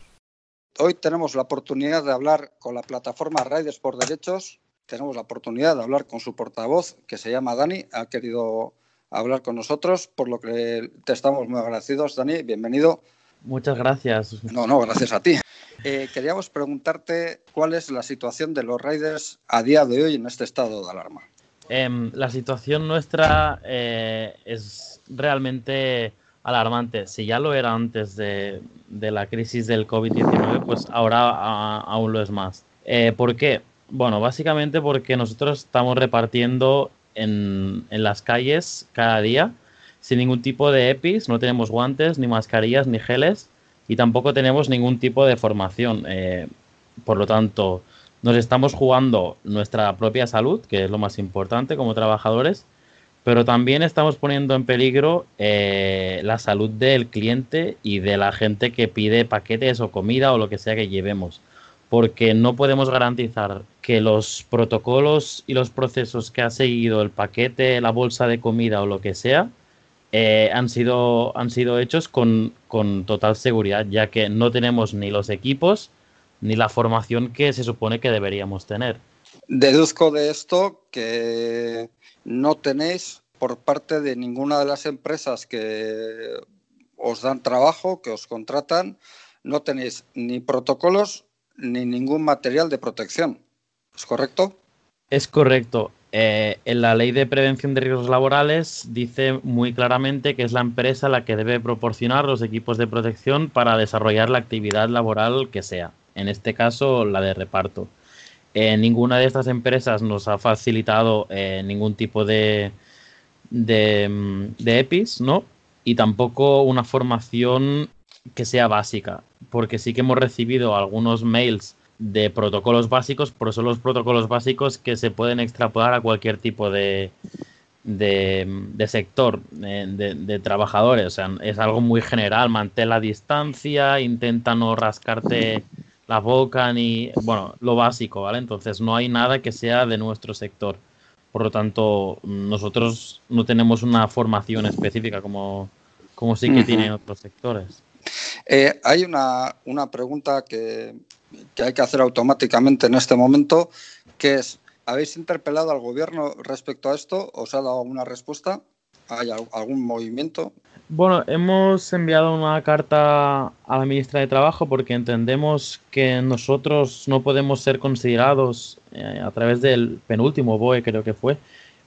Hoy tenemos la oportunidad de hablar con la plataforma Riders por Derechos. Tenemos la oportunidad de hablar con su portavoz, que se llama Dani. Ha querido hablar con nosotros, por lo que te estamos muy agradecidos, Dani. Bienvenido. Muchas gracias. No, no, gracias a ti. Eh, queríamos preguntarte cuál es la situación de los riders a día de hoy en este estado de alarma. Em, la situación nuestra eh, es realmente alarmante. Si ya lo era antes de, la crisis del COVID-19, pues ahora aún lo es más. Eh, ¿Por qué? Bueno, básicamente porque nosotros estamos repartiendo en, en las calles cada día sin ningún tipo de EPIs, no tenemos guantes, ni mascarillas, ni geles y tampoco tenemos ningún tipo de formación. Eh, por lo tanto, nos estamos jugando nuestra propia salud, que es lo más importante como trabajadores, pero también estamos poniendo en peligro eh, la salud del cliente y de la gente que pide paquetes o comida o lo que sea que llevemos, porque no podemos garantizar que los protocolos y los procesos que ha seguido el paquete, la bolsa de comida o lo que sea, eh, han, sido, han sido hechos con, total seguridad, ya que no tenemos ni los equipos ni la formación que se supone que deberíamos tener. Deduzco de esto que no tenéis por parte de ninguna de las empresas que os dan trabajo, que os contratan, no tenéis ni protocolos ni ningún material de protección. ¿Es correcto? Es correcto. Eh, en la ley de prevención de riesgos laborales dice muy claramente que es la empresa la que debe proporcionar los equipos de protección para desarrollar la actividad laboral que sea, en este caso la de reparto. Eh, ninguna de estas empresas nos ha facilitado eh, ningún tipo de, de, mm, de EPIs, ¿no? Y tampoco una formación que sea básica, porque sí que hemos recibido algunos mails de protocolos básicos, pero son los protocolos básicos que se pueden extrapolar a cualquier tipo de, de, sector, eh, de, trabajadores. O sea, es algo muy general, mantén la distancia, intenta no rascarte la boca, ni, bueno, lo básico, ¿vale? Entonces no hay nada que sea de nuestro sector. Por lo tanto, nosotros no tenemos una formación específica como, como sí que tienen otros sectores. Eh, hay una, una pregunta que, que hay que hacer automáticamente en este momento, que es, ¿habéis interpelado al gobierno respecto a esto? ¿Os ha dado alguna respuesta? ¿Hay algún movimiento? Bueno, hemos enviado una carta a la ministra de Trabajo porque entendemos que nosotros no podemos ser considerados eh, a través del penúltimo BOE, creo que fue,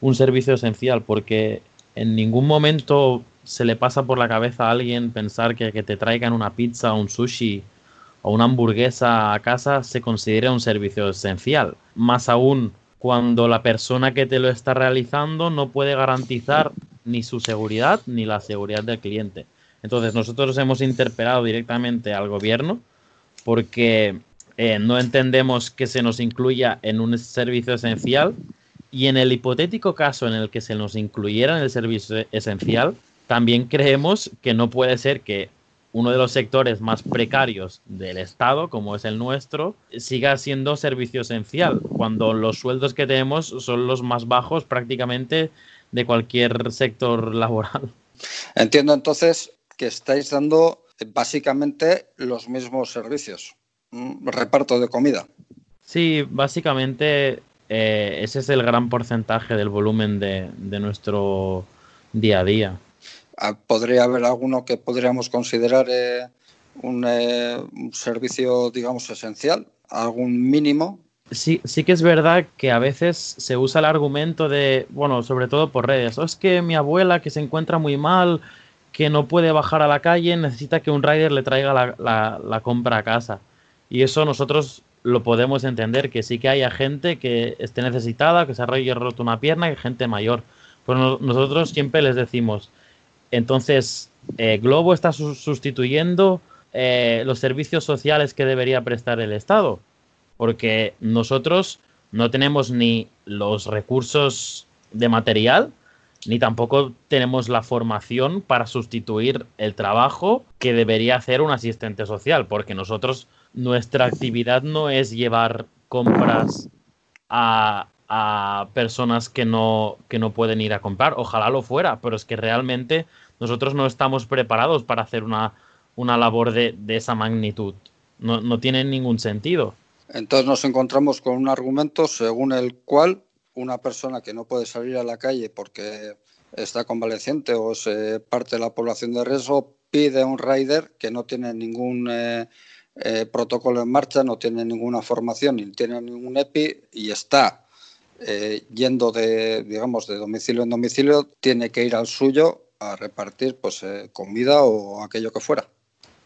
un servicio esencial porque en ningún momento se le pasa por la cabeza a alguien pensar que, que te traigan una pizza o un sushi o una hamburguesa a casa se considera un servicio esencial. Más aún cuando la persona que te lo está realizando no puede garantizar ni su seguridad ni la seguridad del cliente. Entonces nosotros hemos interpelado directamente al gobierno porque eh, no entendemos que se nos incluya en un servicio esencial y en el hipotético caso en el que se nos incluyera en el servicio esencial, también creemos que no puede ser que uno de los sectores más precarios del Estado, como es el nuestro, siga siendo servicio esencial, cuando los sueldos que tenemos son los más bajos prácticamente de cualquier sector (laughs) laboral. Entiendo entonces que estáis dando básicamente los mismos servicios, reparto de comida. Sí, básicamente eh, ese es el gran porcentaje del volumen de nuestro día a día. Podría haber alguno que podríamos considerar eh, eh, un, servicio, digamos, esencial, algún mínimo. Sí, sí que es verdad que a veces se usa el argumento de, bueno, sobre todo por redes, o oh, es que mi abuela que se encuentra muy mal, que no puede bajar a la calle, necesita que un rider le traiga la, la compra a casa. Y eso nosotros lo podemos entender, que sí que haya gente que esté necesitada, que se haya roto una pierna y gente mayor. Pues nosotros siempre les decimos, entonces, eh, Globo está sustituyendo eh, los servicios sociales que debería prestar el Estado, porque nosotros no tenemos ni los recursos de material, ni tampoco tenemos la formación para sustituir el trabajo que debería hacer un asistente social, porque nosotros, nuestra actividad no es llevar compras a, personas que no, que no pueden ir a comprar. Ojalá lo fuera, pero es que realmente nosotros no estamos preparados para hacer una, una labor de, esa magnitud. No, no tiene ningún sentido. Entonces nos encontramos con un argumento según el cual una persona que no puede salir a la calle porque está convaleciente o es parte de la población de riesgo pide un rider que no tiene ningún eh, eh, protocolo en marcha, no tiene ninguna formación, ni tiene ningún EPI y está eh, yendo de, digamos, de domicilio en domicilio, tiene que ir al suyo a repartir pues, comida o aquello que fuera.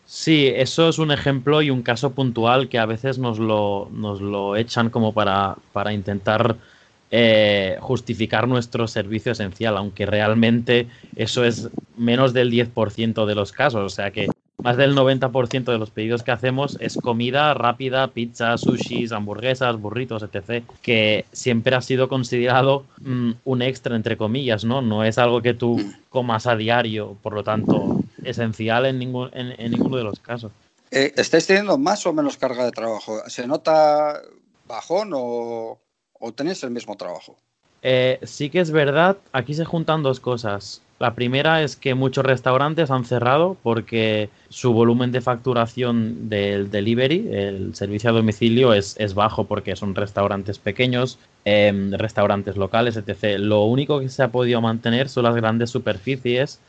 Sí, eso es un ejemplo y un caso puntual que a veces nos lo, nos lo echan como para, para intentar eh, justificar nuestro servicio esencial, aunque realmente eso es menos del 10% de los casos, o sea que más del 90% de los pedidos que hacemos es comida rápida, pizza, sushis, hamburguesas, burritos, etc., que siempre ha sido considerado mm, un extra, entre comillas, ¿no? No es algo que tú comas a diario, por lo tanto, esencial en, ningún, en, ninguno de los casos. Eh, ¿Estáis teniendo más o menos carga de trabajo? ¿Se nota bajón o, o tenéis el mismo trabajo? Eh, sí que es verdad, aquí se juntan dos cosas. La primera es que muchos restaurantes han cerrado porque su volumen de facturación del delivery, el servicio a domicilio, es, bajo porque son restaurantes pequeños, em, restaurantes locales, etc. Lo único que se ha podido mantener son las grandes superficies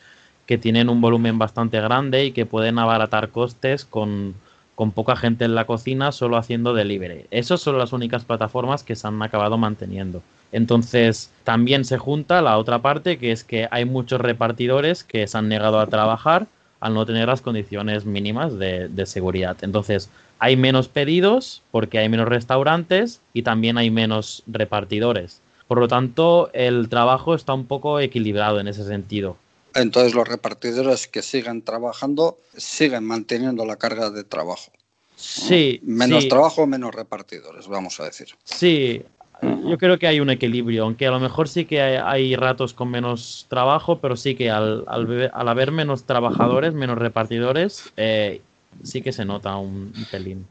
que tienen un volumen bastante grande y que pueden abaratar costes con, con poca gente en la cocina, solo haciendo delivery. Esas son las únicas plataformas que se han acabado manteniendo. Entonces, también se junta la otra parte, que es que hay muchos repartidores que se han negado a trabajar al no tener las condiciones mínimas de, seguridad. Entonces, hay menos pedidos porque hay menos restaurantes y también hay menos repartidores. Por lo tanto, el trabajo está un poco equilibrado en ese sentido. Entonces los repartidores que siguen trabajando siguen manteniendo la carga de trabajo. Sí. Menos trabajo, menos repartidores, vamos a decir. Sí, yo creo que hay un equilibrio, aunque a lo mejor sí que hay, ratos con menos trabajo, pero sí que al, haber menos trabajadores, menos repartidores, eh, sí que se nota un, pelín.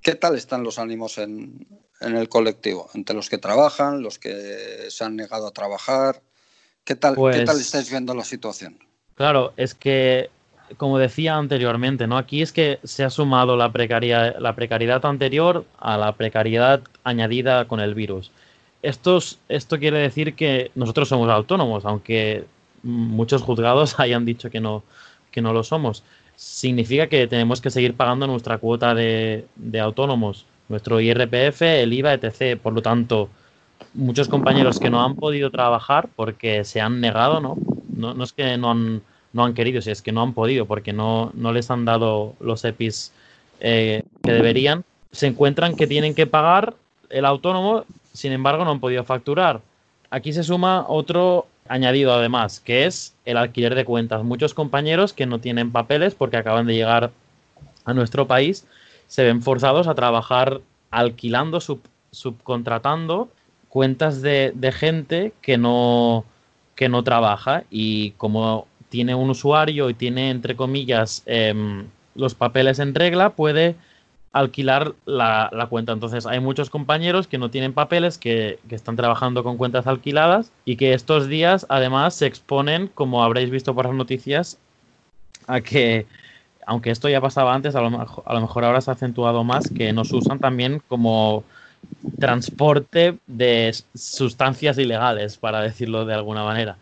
¿Qué tal están los ánimos en, en el colectivo? Entre los que trabajan, los que se han negado a trabajar. ¿Qué tal, ¿Qué tal pues estáis viendo la situación? Claro, es que, como decía anteriormente, ¿no? Aquí es que se ha sumado la, precariedad, la precariedad anterior a la precariedad añadida con el virus. Esto, esto quiere decir que nosotros somos autónomos, aunque muchos juzgados (laughs) hayan dicho que no, que no lo somos. Significa que tenemos que seguir pagando nuestra cuota de, de autónomos, nuestro IRPF, el IVA, etc. Por lo tanto, muchos compañeros que no han podido trabajar porque se han negado, ¿no? No, es que no han, no han querido, es que no han podido porque no, no les han dado los EPIs eh, que deberían, se encuentran que tienen que pagar el autónomo, sin embargo no han podido facturar. Aquí se suma otro añadido además, que es el alquiler de cuentas. Muchos compañeros que no tienen papeles porque acaban de llegar a nuestro país se ven forzados a trabajar alquilando, subcontratando cuentas de, gente que no, que no trabaja y como tiene un usuario y tiene, entre comillas, em, los papeles en regla, puede alquilar la, cuenta. Entonces hay muchos compañeros que no tienen papeles, que, que, están trabajando con cuentas alquiladas y que estos días además se exponen, como habréis visto por las noticias, a que, aunque esto ya pasaba antes, a lo, a lo mejor ahora se ha acentuado más, que nos usan también como transporte de sustancias ilegales, para decirlo de alguna manera.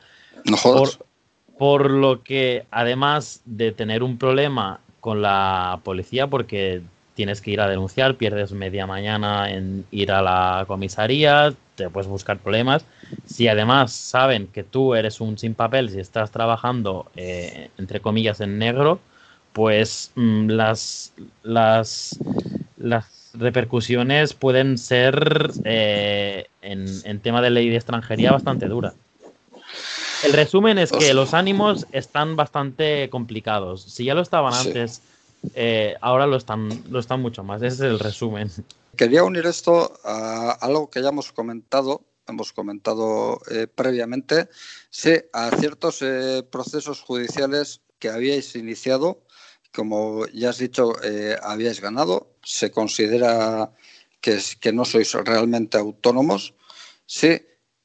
por, lo que, además de tener un problema con la policía, porque tienes que ir a denunciar, pierdes media mañana en ir a la comisaría, te puedes buscar problemas. Si además saben que tú eres un sin papel, si estás trabajando, eh, entre comillas, en negro, pues mm, las, las, las repercusiones pueden ser eh, en, tema de ley de extranjería bastante dura. El resumen es que los ánimos están bastante complicados. Si ya lo estaban antes, eh, ahora lo están, lo están mucho más. Ese es el resumen. Quería unir esto a algo que ya hemos comentado, hemos comentado eh, previamente, sí, a ciertos procesos judiciales que habíais iniciado como ya has dicho, eh, habíais ganado. Se considera que, que no sois realmente autónomos. Sí.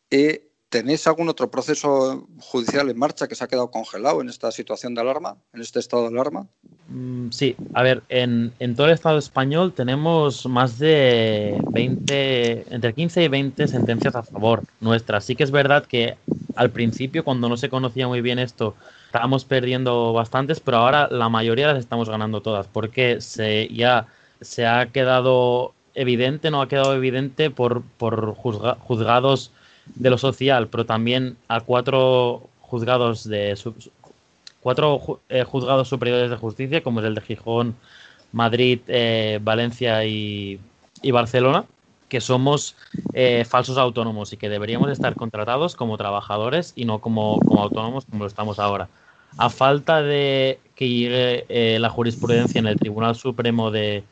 ¿Y tenéis algún otro proceso judicial en marcha que se ha quedado congelado en esta situación de alarma, en este estado de alarma? Mm, sí, a ver, en, todo el Estado español tenemos más de 20, entre 15 y 20 sentencias a favor nuestras. Sí que es verdad que al principio, cuando no se conocía muy bien esto, estábamos perdiendo bastantes, pero ahora la mayoría las estamos ganando todas, porque se, ya se ha quedado evidente, no ha quedado evidente por, por juzgados de lo social, pero también a cuatro juzgados de cuatro eh, juzgados superiores de justicia, como es el de Gijón, Madrid, eh, Valencia y, Barcelona, que somos eh, falsos autónomos y que deberíamos estar contratados como trabajadores y no como, como autónomos como lo estamos ahora a falta de que llegue eh, la jurisprudencia en el Tribunal Supremo de,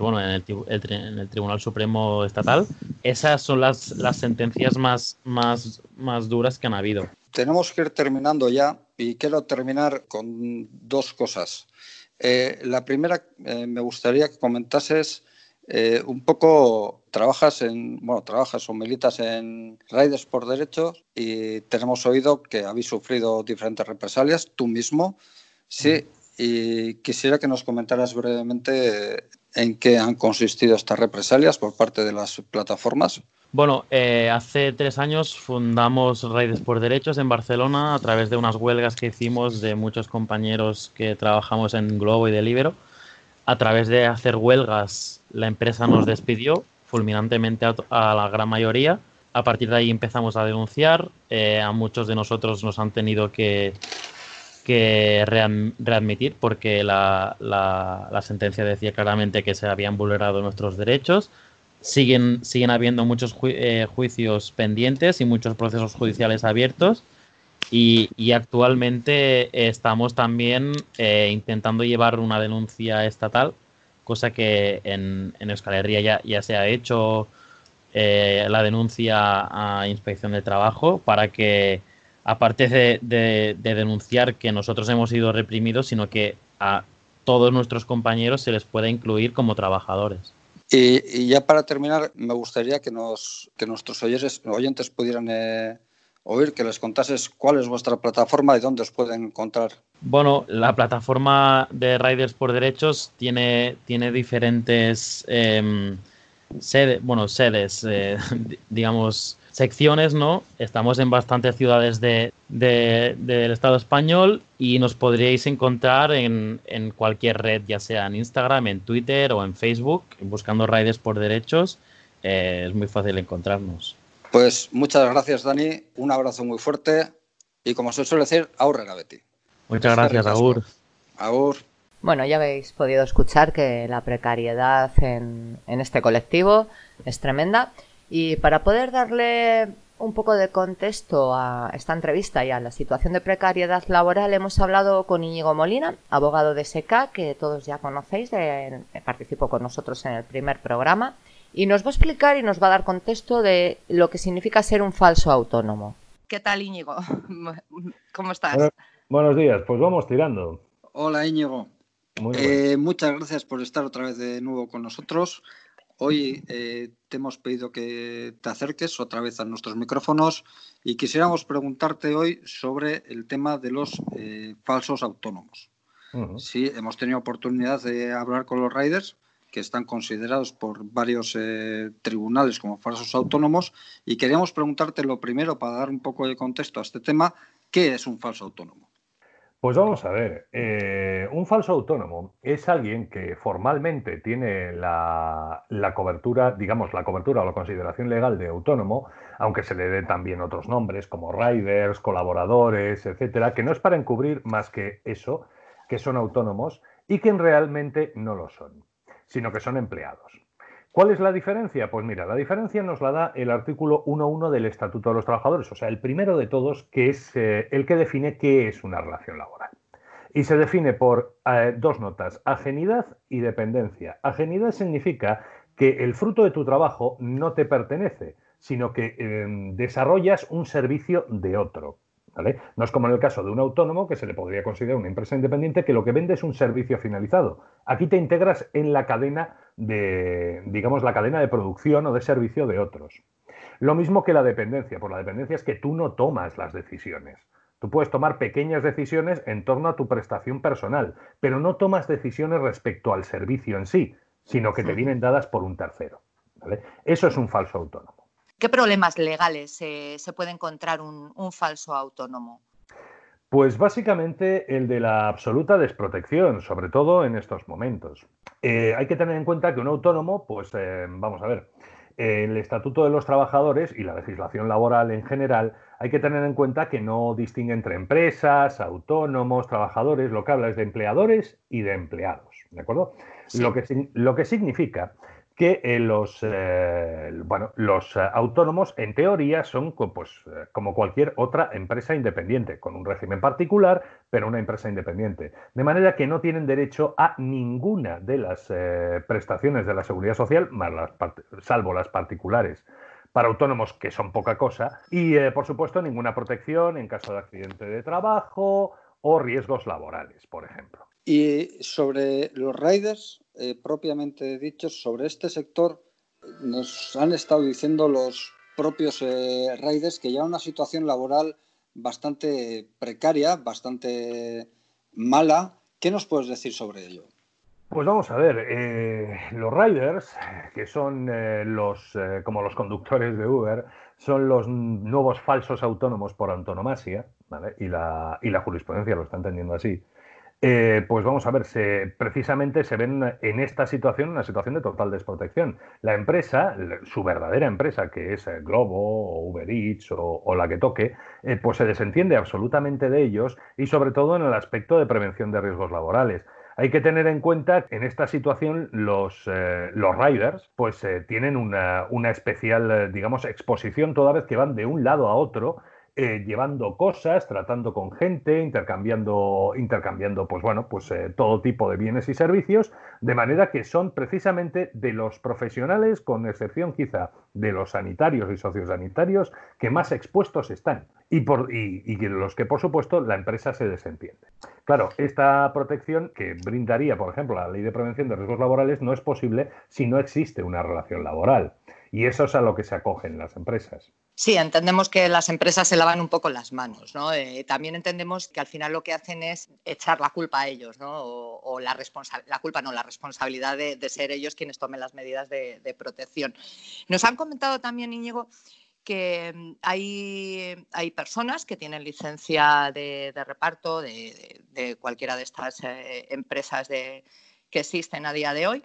bueno, en el, Tribunal Supremo Estatal, esas son las, las sentencias más, más, más duras que han habido. Tenemos que ir terminando ya y quiero terminar con dos cosas. Eh, la primera, eh, me gustaría que comentases eh, un poco trabajas en, bueno, trabajas o militas en Raiders por Derechos y tenemos oído que habéis sufrido diferentes represalias, tú mismo, sí, y quisiera que nos comentaras brevemente en qué han consistido estas represalias por parte de las plataformas. Bueno, eh, hace tres años fundamos Raiders por Derechos en Barcelona a través de unas huelgas que hicimos de muchos compañeros que trabajamos en Globo y Delibero. A través de hacer huelgas la empresa nos despidió fulminantemente a, la gran mayoría. A partir de ahí empezamos a denunciar. Eh, a muchos de nosotros nos han tenido que, readmitir porque la, la, sentencia decía claramente que se habían vulnerado nuestros derechos. Siguen, siguen habiendo muchos eh, juicios pendientes y muchos procesos judiciales abiertos. Y, y actualmente estamos también eh, intentando llevar una denuncia estatal cosa que en, en Euskal Herria ya, ya se ha hecho eh, la denuncia a Inspección de Trabajo para que, aparte de, denunciar que nosotros hemos sido reprimidos, sino que a todos nuestros compañeros se les pueda incluir como trabajadores. Y, ya para terminar, me gustaría que, nos, que nuestros oyentes, oyentes pudieran eh, oír, que les contases cuál es vuestra plataforma y dónde os pueden encontrar. Bueno, la plataforma de Riders por Derechos tiene, tiene diferentes eh, bueno, sedes, eh, (laughs) digamos, secciones, ¿no? Estamos en bastantes ciudades de, del Estado español y nos podríais encontrar en, en, cualquier red, ya sea en Instagram, en Twitter o en Facebook, buscando Riders por Derechos. Eh, es muy fácil encontrarnos. Pues muchas gracias, Dani. Un abrazo muy fuerte y, como se suele decir, aurre Betty. Muchas gracias, Aur. Aur. Bueno, ya habéis podido escuchar que la precariedad en, en este colectivo es tremenda. Y para poder darle un poco de contexto a esta entrevista y a la situación de precariedad laboral, hemos hablado con Íñigo Molina, abogado de SECA, que todos ya conocéis, de, participó con nosotros en el primer programa y nos va a explicar y nos va a dar contexto de lo que significa ser un falso autónomo. ¿Qué tal, Íñigo? (laughs) ¿Cómo estás? buenos días, pues vamos tirando. Hola, Íñigo. Eh, muchas gracias por estar otra vez de nuevo con nosotros. Hoy eh, te hemos pedido que te acerques otra vez a nuestros micrófonos y quisiéramos preguntarte hoy sobre el tema de los eh, falsos autónomos. Sí, hemos tenido oportunidad de hablar con los riders que están considerados por varios eh, tribunales como falsos autónomos y queríamos preguntarte lo primero para dar un poco de contexto a este tema, ¿qué es un falso autónomo? Pues vamos a ver, eh, un falso autónomo es alguien que formalmente tiene la, la, cobertura, digamos, la cobertura o la consideración legal de autónomo, aunque se le dé también otros nombres como riders, colaboradores, etcétera, que no es para encubrir más que eso, que son autónomos y que realmente no lo son. Sino que son empleados. ¿Cuál es la diferencia? Pues mira, la diferencia nos la da el artículo 1.1 del Estatuto de los Trabajadores, o sea, el primero de todos, que es eh, el que define qué es una relación laboral. Y se define por eh, dos notas, ajenidad y dependencia. Ajenidad significa que el fruto de tu trabajo no te pertenece, sino que em, desarrollas un servicio de otro. No es como en el caso de un autónomo que se le podría considerar una empresa independiente que lo que vende es un servicio finalizado. Aquí te integras en la cadena de, digamos, la cadena de producción o de servicio de otros. Lo mismo que la dependencia. Por la dependencia es que tú no tomas las decisiones. Tú puedes tomar pequeñas decisiones en torno a tu prestación personal, pero no tomas decisiones respecto al servicio en sí, sino que te vienen dadas por un tercero. Eso es un falso autónomo. ¿Qué problemas legales se puede encontrar un, falso autónomo? Pues básicamente el de la absoluta desprotección, sobre todo en estos momentos. Eh, hay que tener en cuenta que un autónomo, pues eh, vamos a ver, el Estatuto de los Trabajadores y la legislación laboral en general, hay que tener en cuenta que no distingue entre empresas, autónomos, trabajadores, lo que habla es de empleadores y de empleados, ¿de acuerdo? Lo, que, lo que significa que eh, los, eh, bueno, los eh, autónomos, en teoría, son pues, como cualquier otra empresa independiente, con un régimen particular, pero una empresa independiente. De manera que no tienen derecho a ninguna de las prestaciones de la seguridad social, salvo las particulares para autónomos que son poca cosa, y por supuesto ninguna protección en caso de accidente de trabajo o riesgos laborales, por ejemplo. Y sobre los riders, eh, propiamente dichos, sobre este sector, nos han estado diciendo los propios eh, riders que ya una situación laboral bastante precaria, bastante mala. ¿Qué nos puedes decir sobre ello? Pues vamos a ver, eh, los riders, que son los, como los conductores de Uber, son los nuevos falsos autónomos por antonomasia, y, la, y la jurisprudencia lo está entendiendo así. Eh, pues vamos a ver, precisamente se ven en esta situación una situación de total desprotección. La empresa, su verdadera empresa, que es eh, Globo o Uber Eats o, la que toque, eh, pues se desentiende absolutamente de ellos y sobre todo en el aspecto de prevención de riesgos laborales. Hay que tener en cuenta que en esta situación los, los riders pues tienen una, una especial, digamos, exposición toda vez que van de un lado a otro eh, llevando cosas, tratando con gente, intercambiando, intercambiando pues bueno, pues eh, todo tipo de bienes y servicios, de manera que son precisamente de los profesionales, con excepción quizá de los sanitarios y sociosanitarios, que más expuestos están y, y los que por supuesto la empresa se desentiende. Claro, esta protección que brindaría, por ejemplo, la ley de prevención de riesgos laborales no es posible si no existe una relación laboral. Y eso es a lo que se acogen las empresas. Sí, entendemos que las empresas se lavan un poco las manos, ¿no? Eh, también entendemos que al final lo que hacen es echar la culpa a ellos, ¿no? O, la, la culpa no, la responsabilidad de, ser ellos quienes tomen las medidas de, protección. Nos han comentado también, Íñigo, que mm, hay, hay, personas que tienen licencia de, reparto de, cualquiera de estas eh, empresas que existen a día de hoy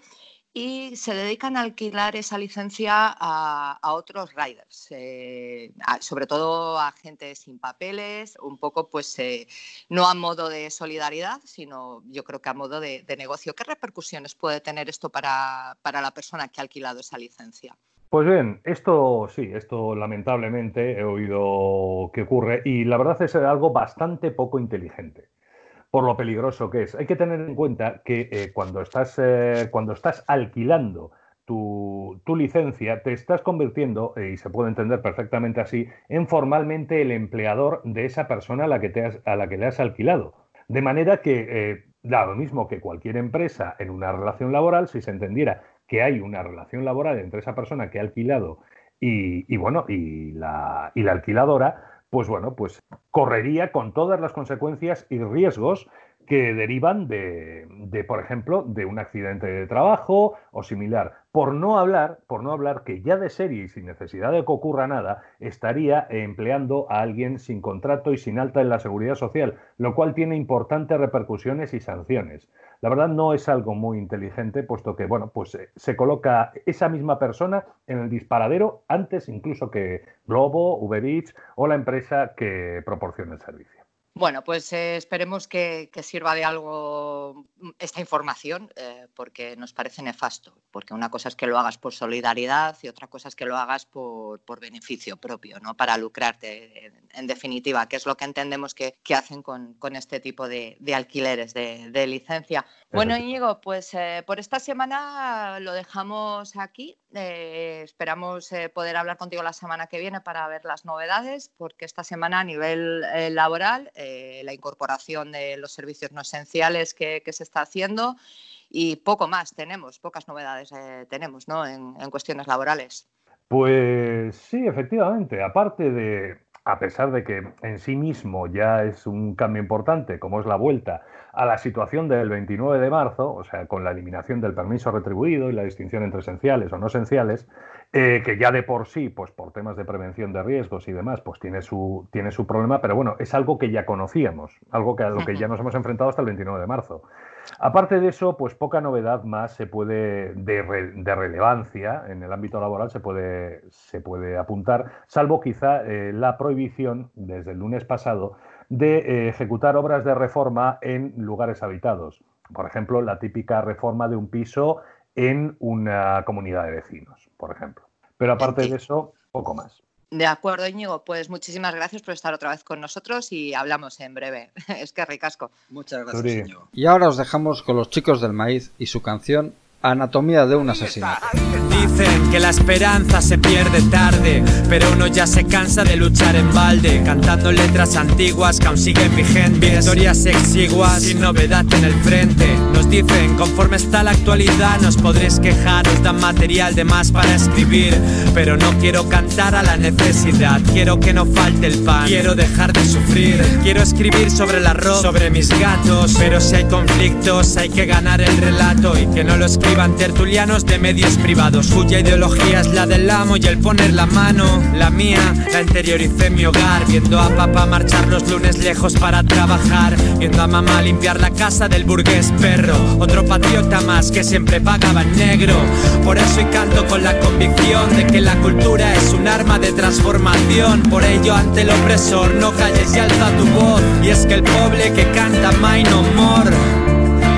y se dedican a alquilar esa licencia a, otros riders, eh, sobre todo a gente sin papeles, un poco pues eh, no a modo de solidaridad, sino yo creo que a modo de, negocio. ¿Qué repercusiones puede tener esto para, para la persona que ha alquilado esa licencia? Pues bien, esto sí, esto lamentablemente he oído que ocurre y la verdad es algo bastante poco inteligente por lo peligroso que es. Hay que tener en cuenta que eh, cuando, estás, eh, cuando estás alquilando tu, licencia, te estás convirtiendo, eh, y se puede entender perfectamente así, en formalmente el empleador de esa persona a la que, te has, a la que le has alquilado. De manera que da lo mismo que cualquier empresa en una relación laboral, si se entendiera que hay una relación laboral entre esa persona que ha alquilado y, bueno, y la, y la alquiladora, pues bueno, pues correría con todas las consecuencias y riesgos que derivan de, por ejemplo, de un accidente de trabajo o similar. Por no hablar, por no hablar que ya de serie y sin necesidad de que ocurra nada, estaría empleando a alguien sin contrato y sin alta en la seguridad social, lo cual tiene importantes repercusiones y sanciones. La verdad no es algo muy inteligente, puesto que, bueno, pues eh, se coloca esa misma persona en el disparadero antes incluso que Globo, Uber Eats o la empresa que proporciona el servicio. Bueno, pues eh, esperemos que, sirva de algo esta información, eh, porque nos parece nefasto, porque una cosa es que lo hagas por solidaridad y otra cosa es que lo hagas por, beneficio propio, no para lucrarte, en, definitiva, que es lo que entendemos que, hacen con, este tipo de, alquileres de, licencia. Bueno, Íñigo, pues eh, por esta semana lo dejamos aquí. Esperamos poder hablar contigo la semana que viene para ver las novedades, porque esta semana a nivel laboral eh, la incorporación de los servicios no esenciales que, se está haciendo y poco más tenemos, pocas novedades eh, tenemos ¿no? en, cuestiones laborales. Pues sí, efectivamente, aparte de, a pesar de que en sí mismo ya es un cambio importante, como es la vuelta a la situación del 29 de marzo, o sea, con la eliminación del permiso retribuido y la distinción entre esenciales o no esenciales, eh, que ya de por sí, pues por temas de prevención de riesgos y demás, pues tiene su, tiene su problema, pero bueno, es algo que ya conocíamos, algo que a lo que ya nos hemos enfrentado hasta el 29 de marzo. Aparte de eso, pues poca novedad más se puede, de, relevancia en el ámbito laboral se puede, se puede apuntar, salvo quizá eh, la prohibición desde el lunes pasado de eh, ejecutar obras de reforma en lugares habitados. Por ejemplo, la típica reforma de un piso en una comunidad de vecinos, por ejemplo. Pero aparte de eso, poco más. De acuerdo, Íñigo. Pues muchísimas gracias por estar otra vez con nosotros y hablamos en breve. (laughs) es que ricasco. Muchas gracias, Íñigo. Y ahora os dejamos con los chicos del maíz y su canción Anatomía de un asesinato. Dicen que la esperanza se pierde tarde, pero uno ya se cansa de luchar en balde, cantando letras antiguas que aún siguen vigentes, historias exiguas sin novedad en el frente. Nos dicen, conforme está la actualidad, nos podréis quejar, os dan material de más para escribir, pero no quiero cantar a la necesidad, quiero que no falte el pan, quiero dejar de sufrir, quiero escribir sobre el arroz, sobre mis gatos, pero si hay conflictos hay que ganar el relato y que no lo escriba Iban tertulianos de medios privados. Cuya ideología es la del amo y el poner la mano La mía la interioricé en mi hogar Viendo a papá marchar los lunes lejos para trabajar Viendo a mamá limpiar la casa del burgués perro Otro patriota más que siempre pagaba en negro. Por eso y canto con la convicción de que la cultura es un arma de transformación. Por ello ante el opresor no calles y alza tu voz. Y es que el pobre que canta my no more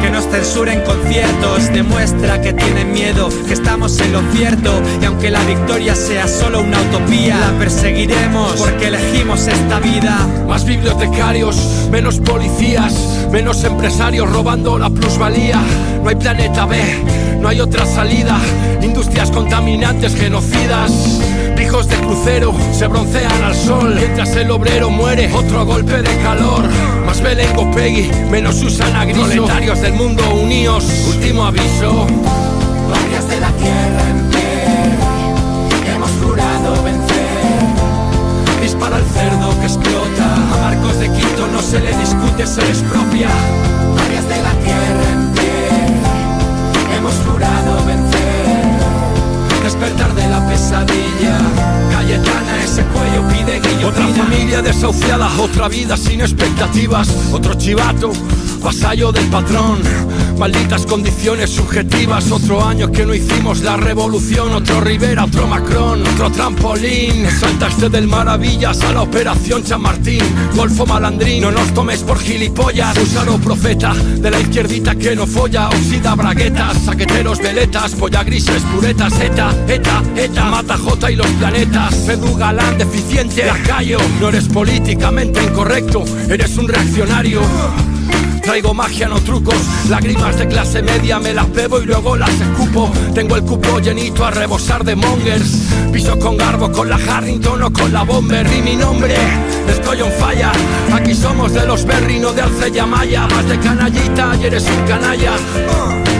que nos censuren conciertos demuestra que tienen miedo, que estamos en lo cierto y aunque la victoria sea solo una utopía, la perseguiremos porque elegimos esta vida. Más bibliotecarios, menos policías, menos empresarios robando la plusvalía. No hay planeta B, no hay otra salida. Industrias contaminantes, genocidas. Hijos de crucero se broncean al sol mientras el obrero muere. Otro golpe de calor. Más Belengo Peggy, menos Susana Griso. Proletarios del mundo unidos, último aviso. Varias de la tierra en pie, hemos jurado vencer. Dispara el cerdo que explota. A Marcos de Quito no se le discute, se les propia. Varias de la tierra pesadilla. Cayetana, ese cuello pide guillotina. Otra familia desahuciada, otra vida sin expectativas. Otro chivato vasallo del patrón. Malditas condiciones subjetivas, otro año que no hicimos la revolución, otro Rivera, otro Macron, otro trampolín. Saltaste del maravillas a la operación Chamartín, Golfo Malandrín, no nos tomes por gilipollas. Usaro profeta de la izquierdita que no folla, oxida braguetas, saqueteros, veletas, polla grises, puretas, eta, eta, eta, mata J y los planetas. Pedro Galán deficiente, lacayo, no eres políticamente incorrecto, eres un reaccionario. Traigo magia, no trucos, lágrimas de clase media me las bebo y luego las escupo. Tengo el cupo llenito a rebosar de mongers. Piso con garbo, con la Harrington o con la Bomber. Y mi nombre, estoy on falla. Aquí somos de los Berry, no de Alcella Maya. Más de canallita y eres un canalla.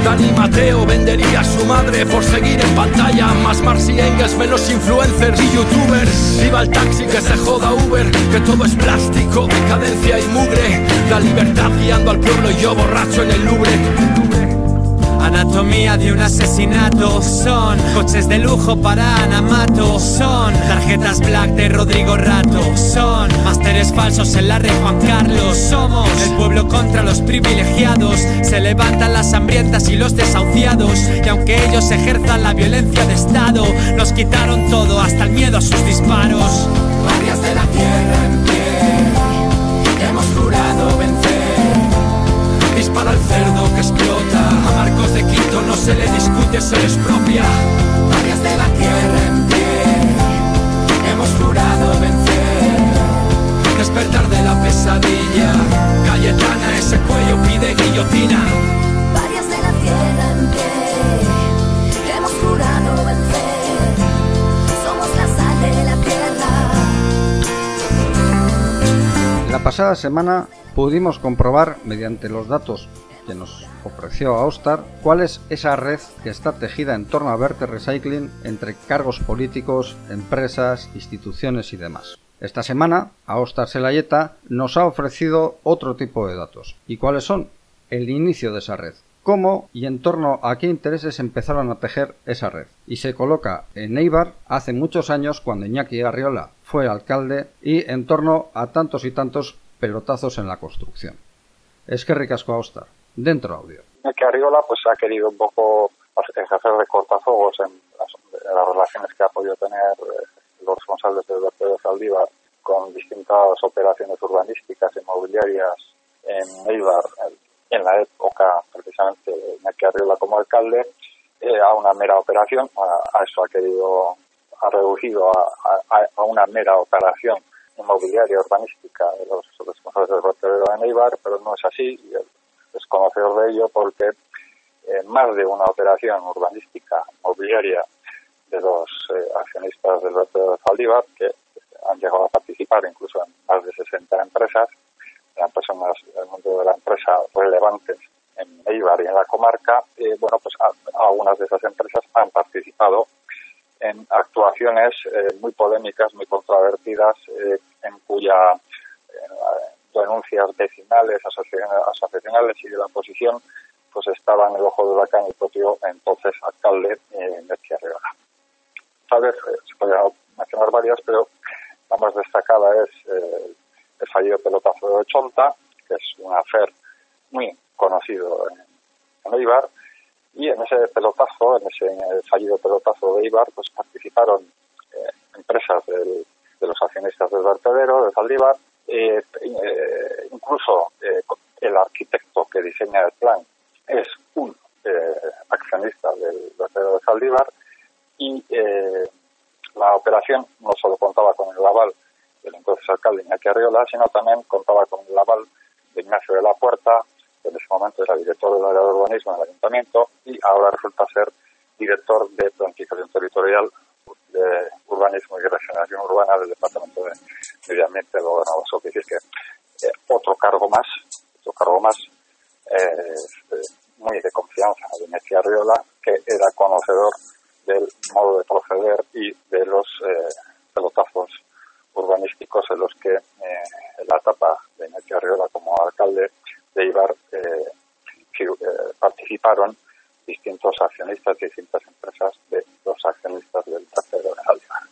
Dani Mateo vendería a su madre por seguir en pantalla. Más Marcy Engels, menos influencers y youtubers. Viva el taxi que se joda Uber, que todo es plástico, decadencia y mugre. La libertad guiando al pueblo y yo borracho en el Louvre. Anatomía de un asesinato Son coches de lujo para Anamato Son tarjetas black de Rodrigo Rato Son másteres falsos en la red Juan Carlos. Somos el pueblo contra los privilegiados. Se levantan las hambrientas y los desahuciados. Y aunque ellos ejerzan la violencia de Estado Nos quitaron todo hasta el miedo a sus disparos. Varias de la tierra para el cerdo que explota. A Marcos de Quito no se le discute, se les propia. Varias de la tierra en pie, hemos jurado vencer. Despertar de la pesadilla. Cayetana, ese cuello pide guillotina. Varias de la tierra en pie, hemos jurado vencer. Somos la sal de la tierra. La pasada semana pudimos comprobar, mediante los datos que nos ofreció Austar, cuál es esa red que está tejida en torno a Verte Recycling entre cargos políticos, empresas, instituciones y demás. Esta semana, Austar Selayeta nos ha ofrecido otro tipo de datos. ¿Y cuáles son? El inicio de esa red. Cómo y en torno a qué intereses empezaron a tejer esa red. Y se coloca en Eibar hace muchos años cuando Iñaki Arriola fue alcalde y en torno a tantos y tantos pelotazos en la construcción. Es que ricasco Austar. Dentro audio. que Arriola pues ha querido un poco ejercer de cortafuegos en las, en relaciones que ha podido tener eh, los responsables de Zaldívar con distintas operaciones urbanísticas inmobiliarias en Eibar en la época precisamente de Iñaki Arriola como alcalde eh, a una mera operación, a, a eso ha querido, ha reducido a, a, a una mera operación inmobiliaria urbanística de los responsables del vertedero de Eibar, pero no es así, y es conocedor de ello porque en más de una operación urbanística inmobiliaria de los eh, accionistas del vertedero de Zaldívar, que han llegado a participar incluso en más de 60 empresas, eran personas del mundo de la empresa relevantes en Eibar y en la comarca, eh, bueno, pues algunas de esas empresas han participado en actuaciones eh, muy polémicas, muy controvertidas, eh, en cuya eh, denuncias vecinales, asociacionales y de la oposición, pues estaba en el ojo de huracán el propio entonces alcalde eh, Mercia Rivera. Tal vez eh, se podrían mencionar varias, pero la más destacada es eh, el fallido pelotazo de Chonta, que es un afer muy conocido en, en Eibar, y en ese pelotazo, en ese fallido pelotazo de Eibar, pues participaron eh, empresas del, de los accionistas del vertedero, de Zaldívar, eh, eh, incluso el arquitecto que diseña el plan es un accionista del vertedero de Zaldívar y la operación no solo contaba con el aval del entonces alcalde Iñaki Arriola, sino también contaba con el aval de Ignacio de la Puerta, en ese momento era director del área de urbanismo del ayuntamiento y ahora resulta ser director de planificación territorial de urbanismo y regeneración urbana del departamento de medio ambiente del gobernador. Decir que eh, otro cargo más, otro cargo más eh, muy de confianza de Messi Arriola, que era conocedor del modo de proceder y de los eh, pelotazos urbanísticos en los que eh, en la etapa de Messi Arriola como alcalde de Ibar eh, participaron distintos accionistas, distintas empresas de los accionistas del tercero de Zaldívar.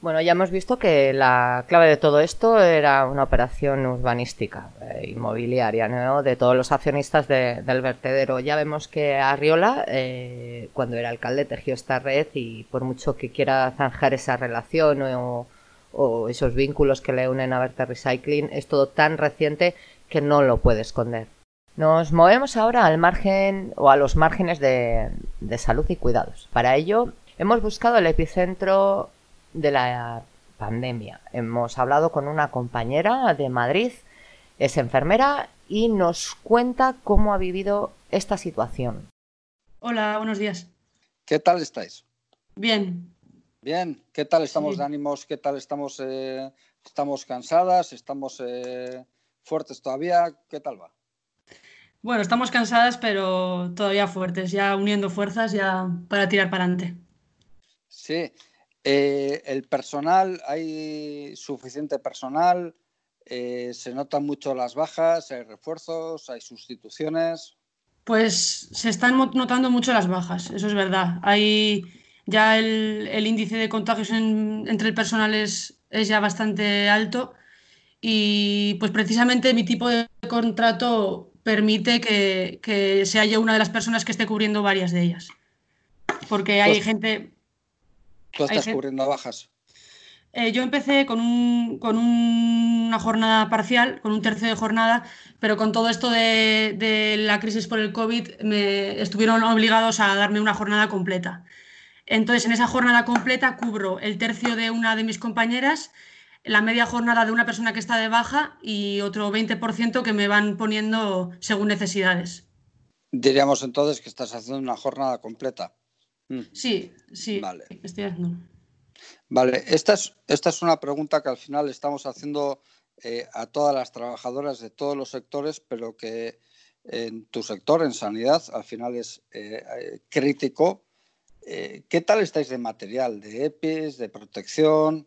Bueno, ya hemos visto que la clave de todo esto era una operación urbanística, eh, inmobiliaria, ¿no? de todos los accionistas de, del vertedero. Ya vemos que Arriola, eh, cuando era alcalde, tejió esta red y por mucho que quiera zanjar esa relación o, esos vínculos que le unen a Verte Recycling, es todo tan reciente que no lo puede esconder. Nos movemos ahora al margen o a los márgenes de, salud y cuidados. Para ello hemos buscado el epicentro de la pandemia. Hemos hablado con una compañera de Madrid, es enfermera y nos cuenta cómo ha vivido esta situación. Hola, buenos días. ¿Qué tal estáis? Bien. Bien, ¿qué tal estamos Sí. de ánimos? ¿Qué tal estamos? eh, ¿Estamos cansadas? ¿Estamos eh, fuertes todavía? ¿Qué tal va? Bueno, estamos cansadas, pero todavía fuertes, ya uniendo fuerzas ya para tirar para adelante. Sí, eh, el personal, hay suficiente personal, eh, se notan mucho las bajas, hay refuerzos, hay sustituciones. Pues se están notando mucho las bajas, eso es verdad. Hay ya el, el índice de contagios en- entre el personal es, es ya bastante alto y pues precisamente mi tipo de contrato permite que, que sea yo una de las personas que esté cubriendo varias de ellas. Porque hay Pues- gente, Tú estás gen- cubriendo bajas. Eh, yo empecé con, un, con una jornada parcial, con un tercio de jornada, pero con todo esto de, de la crisis por el COVID me estuvieron obligados a darme una jornada completa. Entonces, en esa jornada completa cubro el tercio de una de mis compañeras, la media jornada de una persona que está de baja y otro 20% que me van poniendo según necesidades. Diríamos entonces que estás haciendo una jornada completa. Sí, sí, Vale. estoy haciendo. Vale, esta es, esta es una pregunta que al final estamos haciendo eh, a todas las trabajadoras de todos los sectores, pero que en tu sector, en sanidad, al final es eh, eh, crítico. Eh, ¿Qué tal estáis de material, de EPIs, de protección?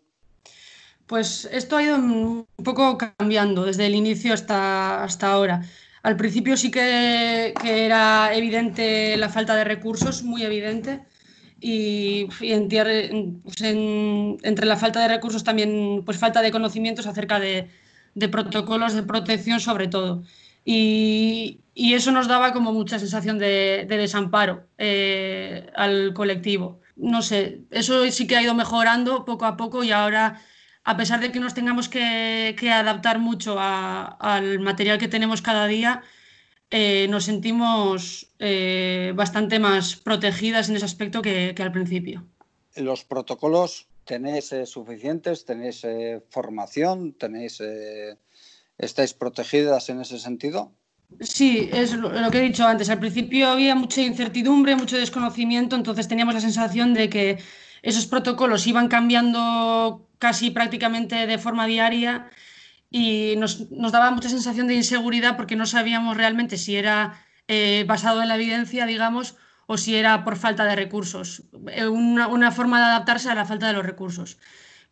Pues esto ha ido un poco cambiando desde el inicio hasta, hasta ahora. Al principio sí que, que era evidente la falta de recursos, muy evidente, y, pues en- entre la falta de recursos también pues falta de conocimientos acerca de, protocolos de protección sobre todo. Y, eso nos daba como mucha sensación de, de desamparo eh, al colectivo. No sé, eso sí que ha ido mejorando poco a poco y ahora, a pesar de que nos tengamos que, que adaptar mucho a- al material que tenemos cada día, eh, nos sentimos eh, bastante más protegidas en ese aspecto que, que al principio. ¿Los protocolos tenéis eh, suficientes? ¿Tenéis eh, formación? ¿Tenéis, eh, ¿Estáis protegidas en ese sentido? Sí, es lo, lo que he dicho antes. Al principio había mucha incertidumbre, mucho desconocimiento, entonces teníamos la sensación de que esos protocolos iban cambiando casi prácticamente de forma diaria y nos, nos daba mucha sensación de inseguridad porque no sabíamos realmente si era eh, basado en la evidencia, digamos, o si era por falta de recursos. Eh, Una, una forma de adaptarse a la falta de los recursos.